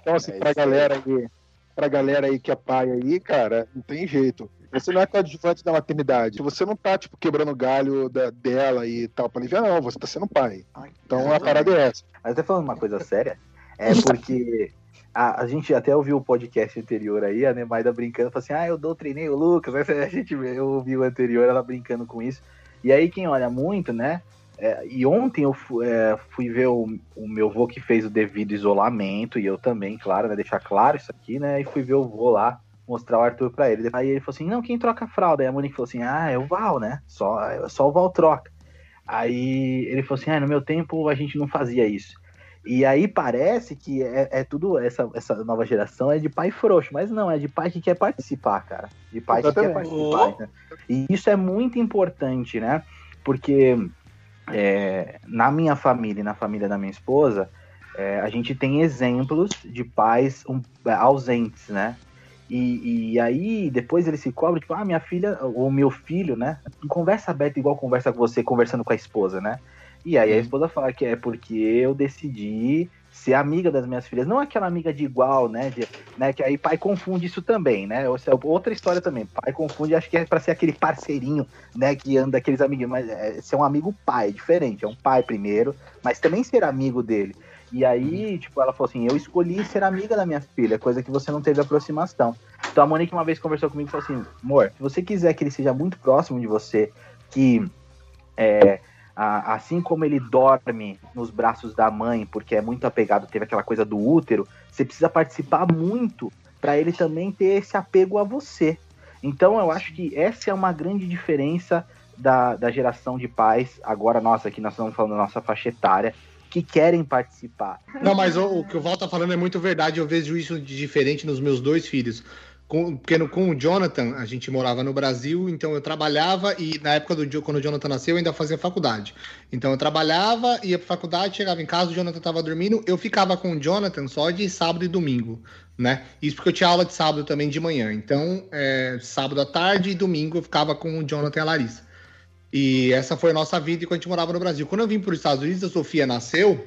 Então, assim, É pra galera aí, pra galera aí que é pai aí, cara, não tem jeito. Você não é coadjuvante da maternidade. Você não tá, tipo, quebrando o galho da, dela e tal pra aliviar, não. Você tá sendo pai. Então a parada é essa. Mas até falando uma coisa séria, é porque a, a gente até ouviu o podcast anterior aí, a Nemaida brincando, falou assim, ah, eu doutreinei o Lucas, né? a gente eu ouvi o anterior, ela brincando com isso. E aí quem olha muito, né? é, e ontem eu fu- é, fui ver o, o meu vô que fez o devido isolamento, e eu também, claro, né? Deixar claro isso aqui, né? E fui ver o vô lá mostrar o Arthur pra ele. Aí ele falou assim, não, quem troca a fralda? Aí a Monique falou assim, ah, é o Val, né? Só, só o Val troca. Aí ele falou assim, ah, no meu tempo a gente não fazia isso. E aí parece que é, é tudo, essa, essa nova geração é de pai frouxo, mas não, é de pai que quer participar, cara. De pai que quer participar. né? E isso é muito importante, né? Porque é, na minha família e na família da minha esposa, é, a gente tem exemplos de pais um, ausentes, né? E, e aí, depois ele se cobra, tipo, ah, minha filha, ou meu filho, né? Conversa aberta igual conversa com você, conversando com a esposa, né? E aí a esposa fala que é porque eu decidi ser amiga das minhas filhas, não aquela amiga de igual, né? de- né que aí pai confunde isso também, né? Ou seja, outra história também. Pai confunde, acho que é pra ser aquele parceirinho, né? Que anda aqueles amiguinhos, mas é, ser um amigo pai, é diferente. É um pai primeiro, mas também ser amigo dele. E aí, tipo, ela falou assim: eu escolhi ser amiga da minha filha, coisa que você não teve aproximação. Então a Monique uma vez conversou comigo e falou assim: amor, se você quiser que ele seja muito próximo de você, que é, a- assim como ele dorme nos braços da mãe, porque é muito apegado, teve aquela coisa do útero, você precisa participar muito para ele também ter esse apego a você. Então eu acho que essa é uma grande diferença da, da geração de pais, agora nossa, aqui nós estamos falando da nossa faixa etária, que querem participar. Não, mas o, o que o Val tá falando é muito verdade. Eu vejo isso de diferente nos meus dois filhos. Com, porque no- com o Jonathan, a gente morava no Brasil, então eu trabalhava e na época do quando o Jonathan nasceu, eu ainda fazia faculdade. Então eu trabalhava, ia pra faculdade, chegava em casa, o Jonathan tava dormindo, eu ficava com o Jonathan só de sábado e domingo, né? Isso porque eu tinha aula de sábado também de manhã. Então, é, sábado à tarde e domingo eu ficava com o Jonathan e a Larissa. E essa foi a nossa vida quando a gente morava no Brasil. Quando eu vim para os Estados Unidos, a Sofia nasceu.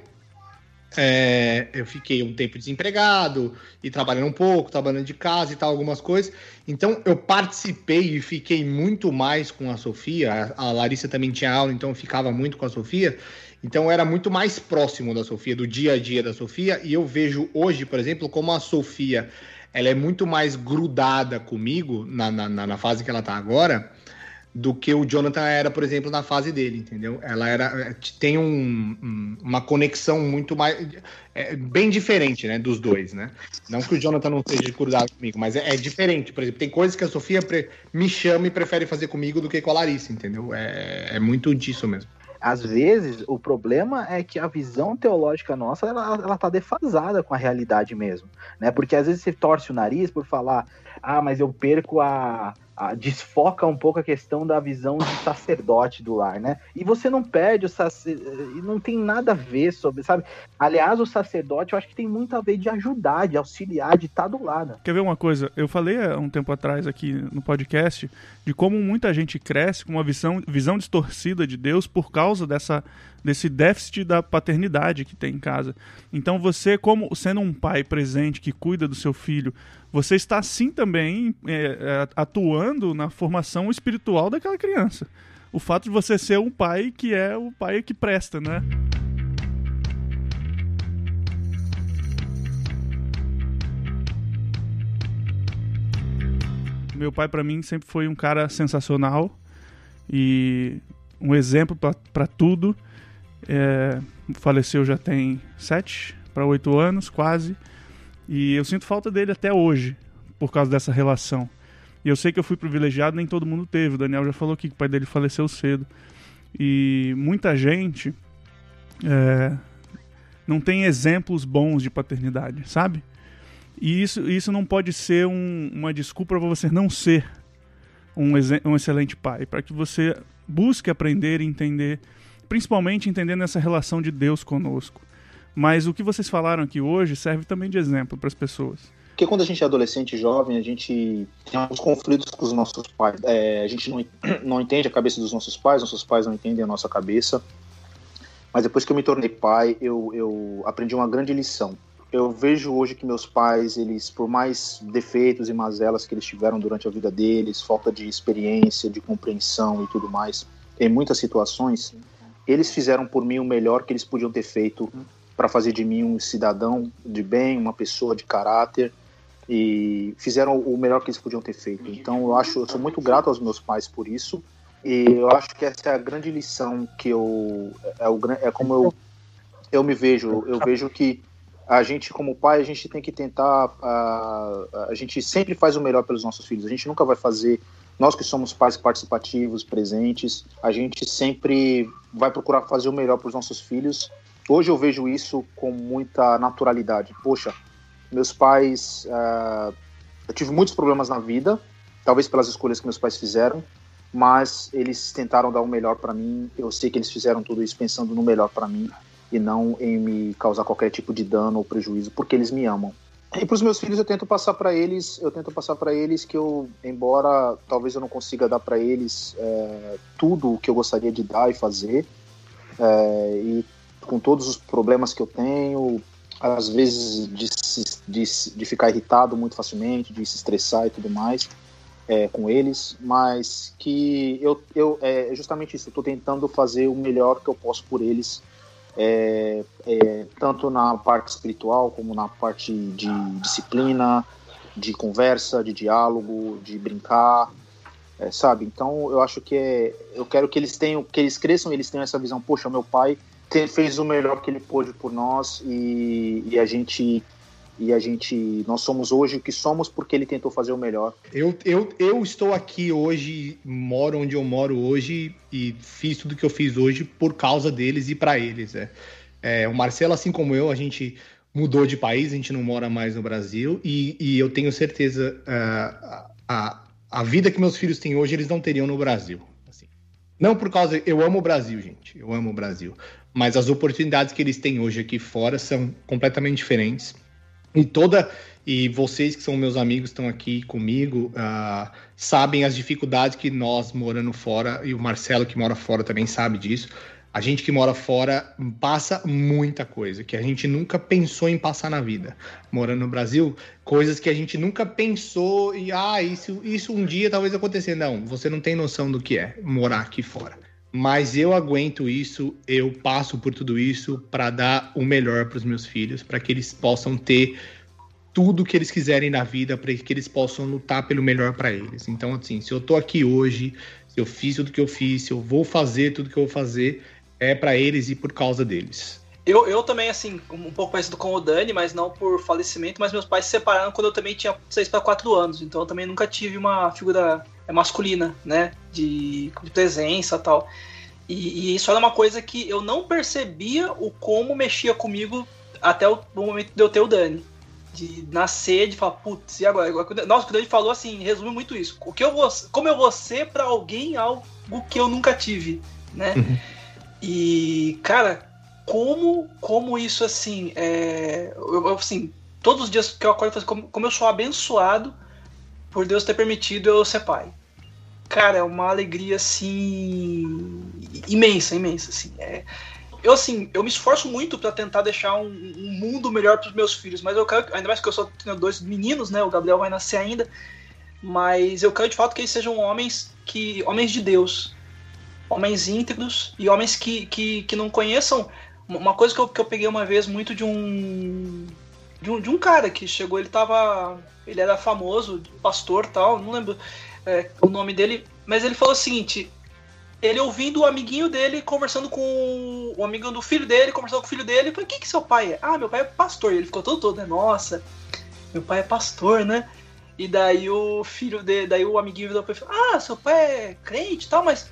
É, eu fiquei um tempo desempregado e trabalhando um pouco, trabalhando de casa e tal, algumas coisas. Então eu participei e fiquei muito mais com a Sofia. A, Larissa também tinha aula, então eu ficava muito com a Sofia. Então eu era muito mais próximo da Sofia, do dia a dia da Sofia. E eu vejo hoje, por exemplo, como a Sofia ela é muito mais grudada comigo na, na, na fase que ela tá agora do que o Jonathan era, por exemplo, na fase dele, entendeu? Ela era tem um, um, uma conexão muito mais é, bem diferente, né, dos dois, né? Não que o Jonathan não seja grudado comigo, mas é, é, diferente. Por exemplo, tem coisas que a Sofia me chama e prefere fazer comigo do que com a Larissa, entendeu? É, é muito disso mesmo às vezes o problema é que a visão teológica nossa ela, ela tá defasada com a realidade mesmo, né? Porque às vezes você torce o nariz por falar, ah, mas eu perco a, a, desfoca um pouco a questão da visão de sacerdote do lar, né? E você não perde o sacerdote, não tem nada a ver sobre, sabe? Aliás, o sacerdote eu acho que tem muito a ver de ajudar, de auxiliar, de estar tá do lado. Quer ver uma coisa? Eu falei há um tempo atrás aqui no podcast de como muita gente cresce com uma visão, visão distorcida de Deus por causa dessa desse déficit da paternidade que tem em casa. Então você, como sendo um pai presente que cuida do seu filho, você está sim também é, é, atuando na formação espiritual daquela criança. O fato de você ser um pai que é o pai que presta, né? Meu pai para mim sempre foi um cara sensacional e um exemplo para tudo. É, faleceu já tem sete para oito anos, quase. E eu sinto falta dele até hoje, por causa dessa relação. E eu sei que eu fui privilegiado, nem todo mundo teve. O Daniel já falou aqui que o pai dele faleceu cedo. E muita gente é, não tem exemplos bons de paternidade, sabe? E isso, isso não pode ser um, uma desculpa para você não ser um, um excelente pai, para que você busque aprender e entender, principalmente entendendo essa relação de Deus conosco. Mas o que vocês falaram aqui hoje serve também de exemplo para as pessoas. Porque quando a gente é adolescente jovem, a gente tem alguns conflitos com os nossos pais. É, a gente não, não entende a cabeça dos nossos pais, nossos pais não entendem a nossa cabeça. Mas depois que eu me tornei pai, eu, eu aprendi uma grande lição. Eu vejo hoje que meus pais, eles, por mais defeitos e mazelas que eles tiveram durante a vida deles, falta de experiência, de compreensão e tudo mais, em muitas situações, eles fizeram por mim o melhor que eles podiam ter feito para fazer de mim um cidadão de bem, uma pessoa de caráter e fizeram o melhor que eles podiam ter feito. Então eu acho, eu sou muito grato aos meus pais por isso e eu acho que essa é a grande lição que eu é, o, é como eu eu me vejo, eu vejo que a gente como pai a gente tem que tentar a, a gente sempre faz o melhor pelos nossos filhos. A gente nunca vai fazer nós que somos pais participativos, presentes, a gente sempre vai procurar fazer o melhor para os nossos filhos Hoje eu vejo isso com muita naturalidade. Poxa, meus pais. Uh, eu tive muitos problemas na vida, talvez pelas escolhas que meus pais fizeram, mas eles tentaram dar o melhor para mim. Eu sei que eles fizeram tudo isso pensando no melhor para mim e não em me causar qualquer tipo de dano ou prejuízo, porque eles me amam. E para os meus filhos eu tento passar para eles, eu tento passar para eles que eu, embora talvez eu não consiga dar para eles é, tudo o que eu gostaria de dar e fazer, é, e com todos os problemas que eu tenho, às vezes de, de, de ficar irritado muito facilmente, de se estressar e tudo mais é, com eles, mas que eu, eu é justamente isso, eu estou tentando fazer o melhor que eu posso por eles, é, é, tanto na parte espiritual como na parte de disciplina, de conversa, de diálogo, de brincar, é, sabe? Então eu acho que é, eu quero que eles tenham, que eles cresçam, e eles tenham essa visão. Poxa, meu pai fez o melhor que ele pôde por nós e, e, a gente e a gente nós somos hoje o que somos porque ele tentou fazer o melhor. Eu, eu, eu estou aqui hoje, moro onde eu moro hoje e fiz tudo que eu fiz hoje por causa deles e para eles. É. é. o Marcelo, assim como eu, a gente mudou de país, a gente não mora mais no Brasil e, e eu tenho certeza uh, a, a vida que meus filhos têm hoje eles não teriam no Brasil. Assim. Não por causa. Eu amo o Brasil, gente. Eu amo o Brasil mas as oportunidades que eles têm hoje aqui fora são completamente diferentes. E toda E vocês que são meus amigos, estão aqui comigo, uh, sabem as dificuldades que nós morando fora, e o Marcelo que mora fora também sabe disso. A gente que mora fora passa muita coisa que a gente nunca pensou em passar na vida. Morando no Brasil, coisas que a gente nunca pensou e ah, isso, isso um dia talvez acontecer. Não, você não tem noção do que é morar aqui fora. Mas eu aguento isso, eu passo por tudo isso para dar o melhor para os meus filhos, para que eles possam ter tudo que eles quiserem na vida, para que eles possam lutar pelo melhor para eles. Então, assim, se eu tô aqui hoje, se eu fiz tudo que eu fiz, se eu vou fazer tudo que eu vou fazer, é para eles e por causa deles. Eu, eu também, assim, um pouco parecido com o Dani, mas não por falecimento, mas meus pais se separaram quando eu também tinha 6 para 4 anos, então eu também nunca tive uma figura masculina, né, de, de presença tal. E, e, isso era uma coisa que eu não percebia o como mexia comigo até o, o momento de eu ter o Dani. De nascer, de falar, putz, e agora? Nossa, o Dani falou assim, resume muito isso. O que eu vou, como eu vou ser para alguém algo que eu nunca tive, né? Uhum. E, cara, como, como isso assim, é, eu, assim, todos os dias que eu acordo, eu como, como eu sou abençoado por Deus ter permitido eu ser pai. Cara, é uma alegria assim imensa, imensa, assim. É, eu assim, eu me esforço muito para tentar deixar um, um mundo melhor para os meus filhos, mas eu quero, ainda mais que eu só tenho dois meninos, né? O Gabriel vai nascer ainda, mas eu quero de fato que eles sejam homens que homens de Deus, homens íntegros e homens que, que, que não conheçam. Uma coisa que eu, que eu peguei uma vez muito de um, de um. De um cara que chegou, ele tava. Ele era famoso, pastor tal, não lembro é, o nome dele, mas ele falou o seguinte: ele ouvindo o amiguinho dele conversando com o amiguinho do filho dele, conversando com o filho dele, falou: "O que seu pai é?" "Ah, meu pai é pastor". E ele ficou todo todo, né? Nossa, meu pai é pastor, né? E daí o filho dele, daí o amiguinho virou pra ele: "Ah, seu pai é crente e tal, mas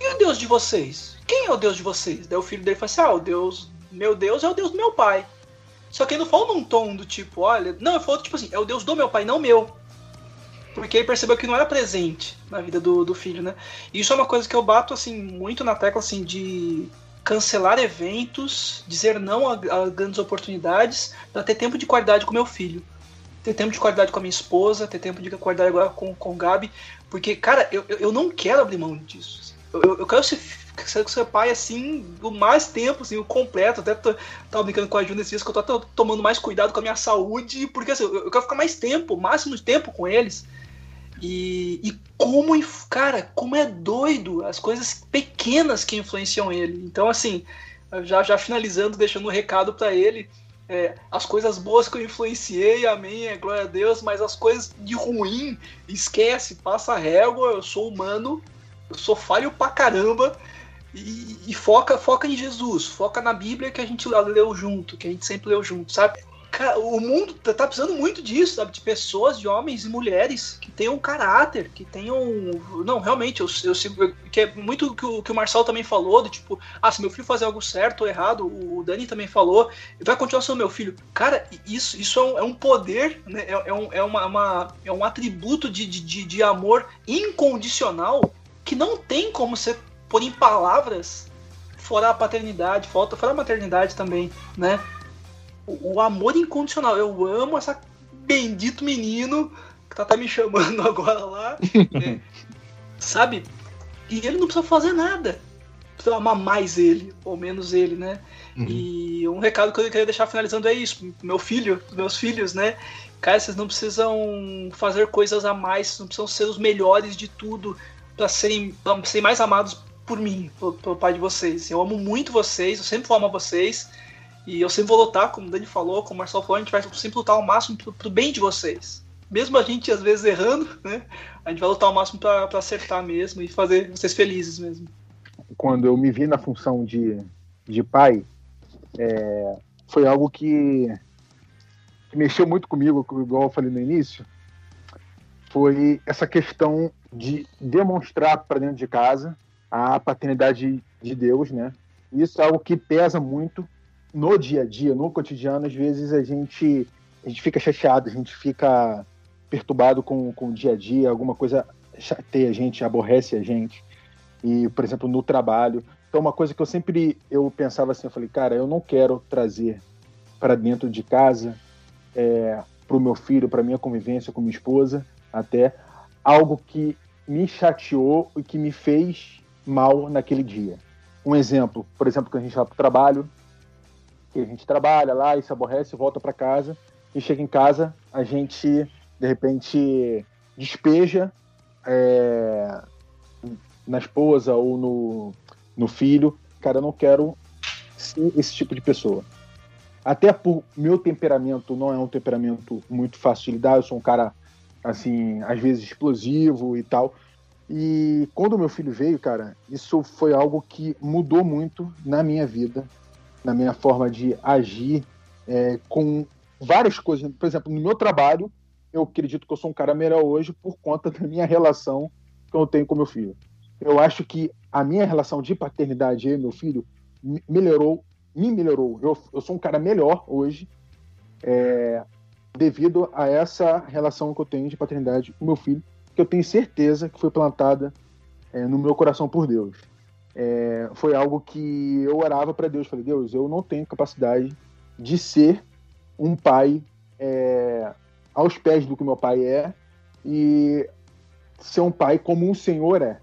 e o Deus de vocês? Quem é o Deus de vocês? Daí o filho dele falou assim: Ah, o Deus, meu Deus é o Deus do meu pai. Só que ele não falou num tom do tipo, olha. Não, ele falou tipo assim: é o Deus do meu pai, não meu. Porque ele percebeu que não era presente na vida do, do filho, né? E isso é uma coisa que eu bato, assim, muito na tecla, assim, de cancelar eventos, dizer não a, a grandes oportunidades, para ter tempo de qualidade com meu filho. Ter tempo de qualidade com a minha esposa, ter tempo de qualidade agora com, com o Gabi. Porque, cara, eu, eu não quero abrir mão disso eu, eu quero ser, ser, ser pai assim, o mais tempo, assim, o completo. Até tô, tava brincando com a Ju nesses dias que eu tô tomando mais cuidado com a minha saúde, porque assim, eu, eu quero ficar mais tempo, máximo de tempo com eles. E, e como, cara, como é doido as coisas pequenas que influenciam ele. Então, assim, já, já finalizando, deixando um recado para ele. É, as coisas boas que eu influenciei, amém, é glória a Deus, mas as coisas de ruim, esquece, passa a régua, eu sou humano, eu sou falho pra caramba. E, e, foca, foca em Jesus, foca na Bíblia que a gente leu junto, que a gente sempre leu junto, sabe? O mundo tá, tá precisando muito disso, sabe? De pessoas, de homens e mulheres que tenham caráter, que tenham. Não, realmente, eu, eu. Que é muito que o que o Marcelo também falou, de tipo, ah, se meu filho fazer algo certo ou errado, o Dani também falou, vai continuar sendo meu filho. Cara, isso, isso é, um, é um poder, né? É, é, um, é, uma, uma, é um atributo de, de, de amor incondicional que não tem como você pôr em palavras fora a paternidade, fora, fora a maternidade também, né? O, o, amor incondicional. Eu amo essa bendito menino que tá até me chamando agora lá, né? sabe? E ele não precisa fazer nada. Precisa amar mais ele, ou menos ele, né? Uhum. E um recado que eu queria deixar finalizando é isso. Meu filho, meus filhos, né? Cara, vocês não precisam fazer coisas a mais, não precisam ser os melhores de tudo para serem, pra serem mais amados por mim, pelo pai de vocês. Eu amo muito vocês, eu sempre vou amar vocês. E eu sempre vou lutar, como o Dani falou, como o Marcelo falou, a gente vai sempre lutar ao máximo pro, pro bem de vocês. Mesmo a gente às vezes errando, né? A gente vai lutar ao máximo para acertar mesmo e fazer vocês felizes mesmo. Quando eu me vi na função de, de pai, é, foi algo que, que mexeu muito comigo, igual eu falei no início, foi essa questão de demonstrar para dentro de casa a paternidade de Deus, né? Isso é algo que pesa muito no dia a dia, no cotidiano. Às vezes a gente, a gente fica chateado, a gente fica perturbado com, com o dia a dia, alguma coisa chateia a gente, aborrece a gente. E, por exemplo, no trabalho. Então, uma coisa que eu sempre eu pensava assim, eu falei, cara, eu não quero trazer para dentro de casa é, para o meu filho, para minha convivência com minha esposa, até algo que me chateou e que me fez mal naquele dia. Um exemplo, por exemplo, que a gente vai para o trabalho, que a gente trabalha lá e se aborrece, volta para casa e chega em casa, a gente de repente despeja é, na esposa ou no, no filho. Cara, eu não quero ser esse tipo de pessoa. Até por meu temperamento não é um temperamento muito fácil de lidar, eu sou um cara, assim, às vezes explosivo e tal. E quando meu filho veio, cara, isso foi algo que mudou muito na minha vida, na minha forma de agir é, com várias coisas. Por exemplo, no meu trabalho, eu acredito que eu sou um cara melhor hoje por conta da minha relação que eu tenho com meu filho. Eu acho que a minha relação de paternidade e meu filho melhorou me melhorou. Eu, eu sou um cara melhor hoje é, devido a essa relação que eu tenho de paternidade com meu filho, que eu tenho certeza que foi plantada é, no meu coração por Deus. É, foi algo que eu orava para Deus. Falei, Deus, eu não tenho capacidade de ser um pai é, aos pés do que meu pai é e ser um pai como o Senhor é.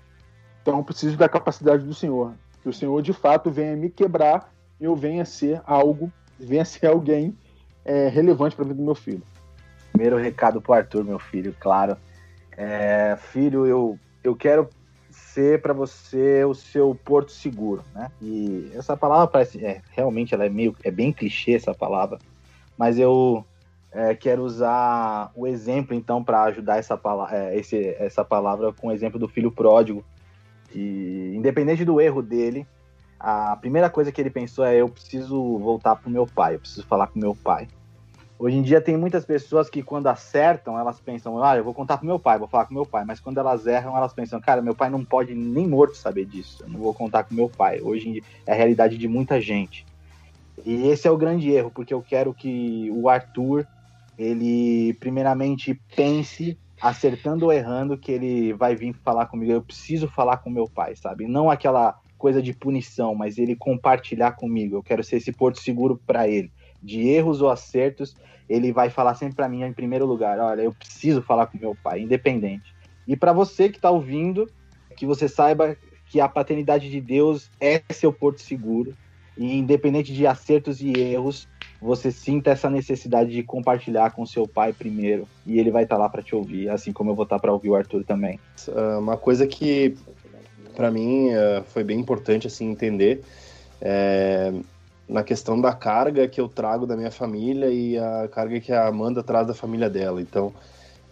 Então eu preciso da capacidade do Senhor. Que o Senhor de fato venha me quebrar eu venha ser algo, venha ser alguém é, relevante para vida do meu filho. Primeiro recado para Arthur, meu filho, claro. É, filho, eu, eu quero ser para você o seu porto seguro, né? E essa palavra parece, é, realmente ela é meio, é bem clichê essa palavra, mas eu é, quero usar o exemplo então para ajudar essa palavra, é, esse, essa palavra com o exemplo do filho pródigo. E independente do erro dele, a primeira coisa que ele pensou é: eu preciso voltar pro meu pai, eu preciso falar com meu pai. Hoje em dia tem muitas pessoas que quando acertam, elas pensam, ah, eu vou contar pro meu pai, vou falar com meu pai. Mas quando elas erram, elas pensam, cara, meu pai não pode nem morto saber disso. Eu não vou contar com meu pai. Hoje é a realidade de muita gente. E esse é o grande erro, porque eu quero que o Arthur, ele primeiramente pense, acertando ou errando, que ele vai vir falar comigo. Eu preciso falar com meu pai, sabe? Não aquela coisa de punição, mas ele compartilhar comigo. Eu quero ser esse porto seguro para ele. De erros ou acertos, ele vai falar sempre para mim em primeiro lugar: olha, eu preciso falar com meu pai, independente. E para você que está ouvindo, que você saiba que a paternidade de Deus é seu porto seguro. E independente de acertos e erros, você sinta essa necessidade de compartilhar com seu pai primeiro. E ele vai estar tá lá para te ouvir, assim como eu vou estar tá para ouvir o Arthur também. Ah, uma coisa que para mim uh, foi bem importante assim entender é, na questão da carga que eu trago da minha família e a carga que a Amanda traz da família dela. Então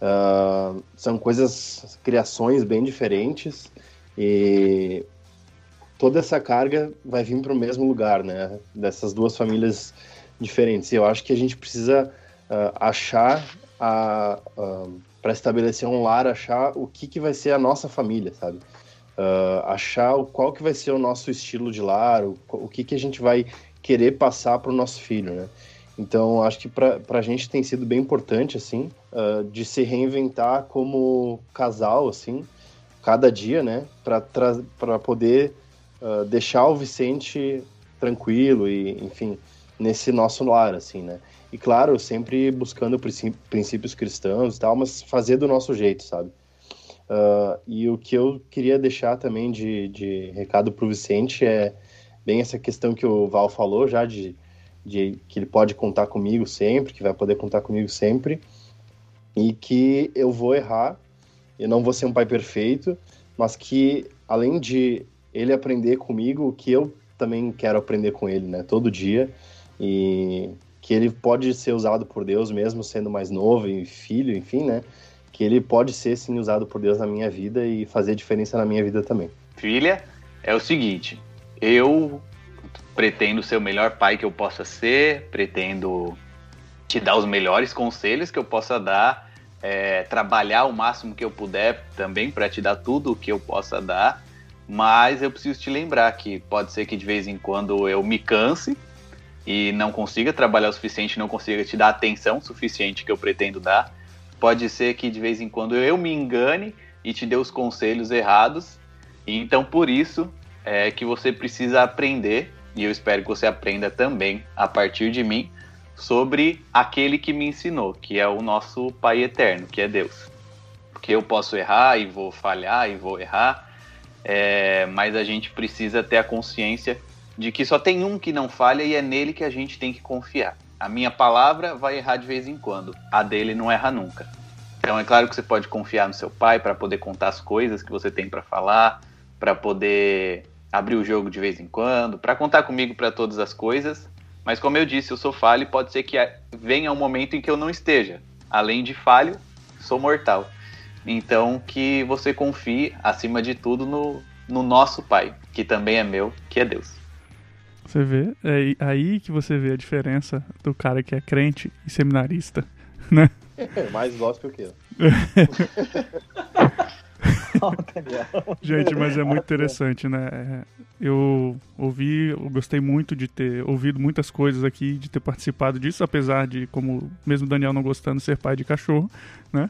uh, são coisas, criações bem diferentes e toda essa carga vai vir para o mesmo lugar, né? Dessas duas famílias diferentes. E eu acho que a gente precisa uh, achar a para estabelecer um lar, achar o que, que vai ser a nossa família, sabe? uh, achar qual que vai ser o nosso estilo de lar, o, o que, que a gente vai querer passar para o nosso filho, né? Então, acho que para a gente tem sido bem importante, assim, uh, de se reinventar como casal, assim, cada dia, né? Para poder uh, deixar o Vicente tranquilo e, enfim, nesse nosso lar, assim, né? E, claro, sempre buscando princípios cristãos e tal, mas fazer do nosso jeito, sabe? Uh, e o que eu queria deixar também de, de recado para o Vicente é bem essa questão que o Val falou já, de, de que ele pode contar comigo sempre, que vai poder contar comigo sempre, e que eu vou errar, eu não vou ser um pai perfeito, mas que além de ele aprender comigo, que eu também quero aprender com ele, né, todo dia, e que ele pode ser usado por Deus mesmo sendo mais novo e filho, enfim, né, que ele pode ser sim usado por Deus na minha vida e fazer diferença na minha vida também. Filha, é o seguinte, eu pretendo ser o melhor pai que eu possa ser, pretendo te dar os melhores conselhos que eu possa dar, é, trabalhar o máximo que eu puder também para te dar tudo o que eu possa dar, mas eu preciso te lembrar que pode ser que de vez em quando eu me canse e não consiga trabalhar o suficiente, não consiga te dar a atenção suficiente que eu pretendo dar pode ser que de vez em quando eu me engane e te dê os conselhos errados. Então por isso é que você precisa aprender, e eu espero que você aprenda também a partir de mim, sobre aquele que me ensinou, que é o nosso Pai eterno, que é Deus. Porque eu posso errar e vou falhar e vou errar, é, mas a gente precisa ter a consciência de que só tem um que não falha e é nele que a gente tem que confiar. A minha palavra vai errar de vez em quando, a dele não erra nunca. Então é claro que você pode confiar no seu pai para poder contar as coisas que você tem para falar, para poder abrir o jogo de vez em quando, para contar comigo para todas as coisas. Mas como eu disse, eu sou falho e pode ser que venha um momento em que eu não esteja. Além de falho, sou mortal. Então que você confie, acima de tudo, no, no nosso Pai, que também é meu, que é Deus. Você vê, é aí que você vê a diferença do cara que é crente e seminarista, né? Mais gospel que eu. Gente, mas é muito interessante, né? Eu ouvi, eu gostei muito de ter ouvido muitas coisas aqui, de ter participado disso, apesar de, como mesmo Daniel não gostando, ser pai de cachorro, né?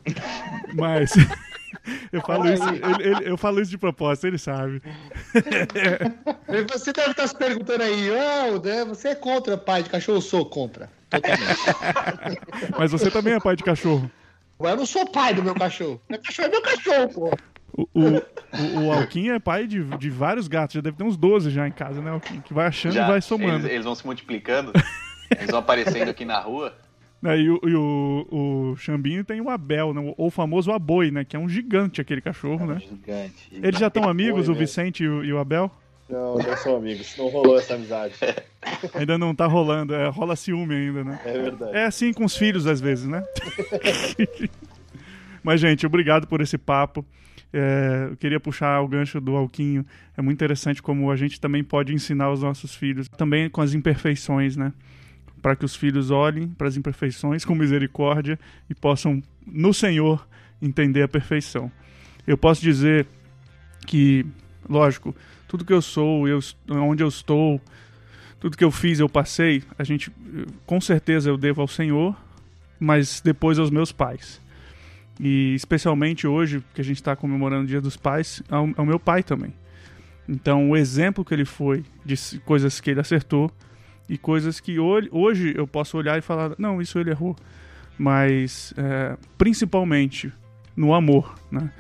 Mas eu falo isso, ele, ele, eu falo isso de propósito, ele sabe. Você deve estar se perguntando aí, oh, você é contra pai de cachorro? Eu sou contra. Totalmente. Mas você também é pai de cachorro. Eu não sou pai do meu cachorro. Meu cachorro é meu cachorro, pô. O, o, o, Alquim é pai de, de vários gatos, já deve ter uns 12 já em casa, né, Alquim? Que vai achando já, e vai somando. Eles, eles vão se multiplicando, eles vão aparecendo aqui na rua. É, e o, e o, o Xambinho tem o Abel, né? ou o famoso Aboi, né? Que é um gigante aquele cachorro, é um né? Gigante, gigante. Eles já estão amigos, o Vicente e o, e o Abel? Não, não são amigos. Não rolou essa amizade. Ainda não tá rolando, é, rola ciúme ainda, né? É verdade. É assim com os filhos às vezes, né? Mas, gente, obrigado por esse papo. É, eu queria puxar o gancho do Alquinho. É muito interessante como a gente também pode ensinar os nossos filhos, também com as imperfeições, né? Para que os filhos olhem para as imperfeições com misericórdia e possam, no Senhor, entender a perfeição. Eu posso dizer que, lógico, tudo que eu sou, eu, onde eu estou, tudo que eu fiz, eu passei, a gente, com certeza eu devo ao Senhor, mas depois aos meus pais. E especialmente hoje, que a gente está comemorando o Dia dos Pais, ao, ao meu pai também. Então, o exemplo que ele foi de coisas que ele acertou e coisas que hoje eu posso olhar e falar: não, isso ele errou. Mas, é, principalmente no amor, né?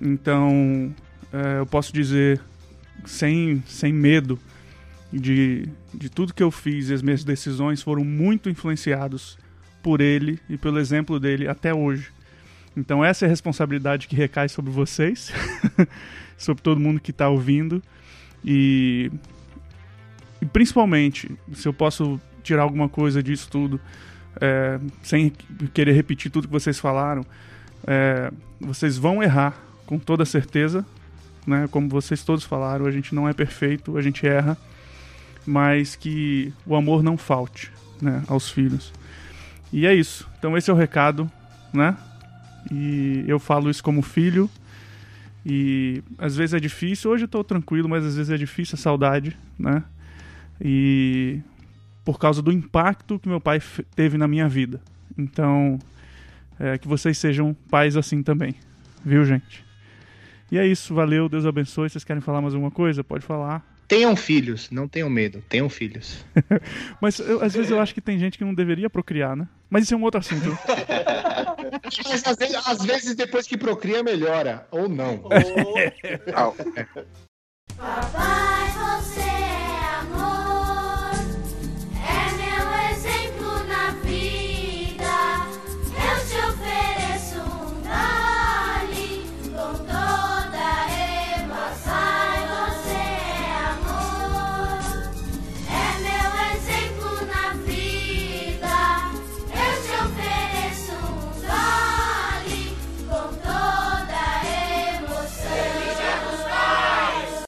Então, é, eu posso dizer sem, sem medo de, de tudo que eu fiz e as minhas decisões foram muito influenciados por ele e pelo exemplo dele até hoje. Então essa é a responsabilidade que recai sobre vocês, sobre todo mundo que está ouvindo e, e, principalmente se eu posso tirar alguma coisa disso tudo, é, sem querer repetir tudo que vocês falaram, é, vocês vão errar com toda certeza, né? Como vocês todos falaram, a gente não é perfeito, a gente erra, mas que o amor não falte, né, aos filhos. E é isso. Então esse é o recado, né? E eu falo isso como filho. E às vezes é difícil, hoje eu tô tranquilo, mas às vezes é difícil a saudade, né? E por causa do impacto que meu pai teve na minha vida. Então, é, que vocês sejam pais assim também, viu, gente? E é isso, valeu, Deus abençoe. Vocês querem falar mais alguma coisa? Pode falar. Tenham filhos, não tenham medo, tenham filhos. Mas eu, às vezes eu acho que tem gente que não deveria procriar, né? Mas isso é um outro assunto. Mas às vezes, às vezes, depois que procria melhora, ou não. Oh.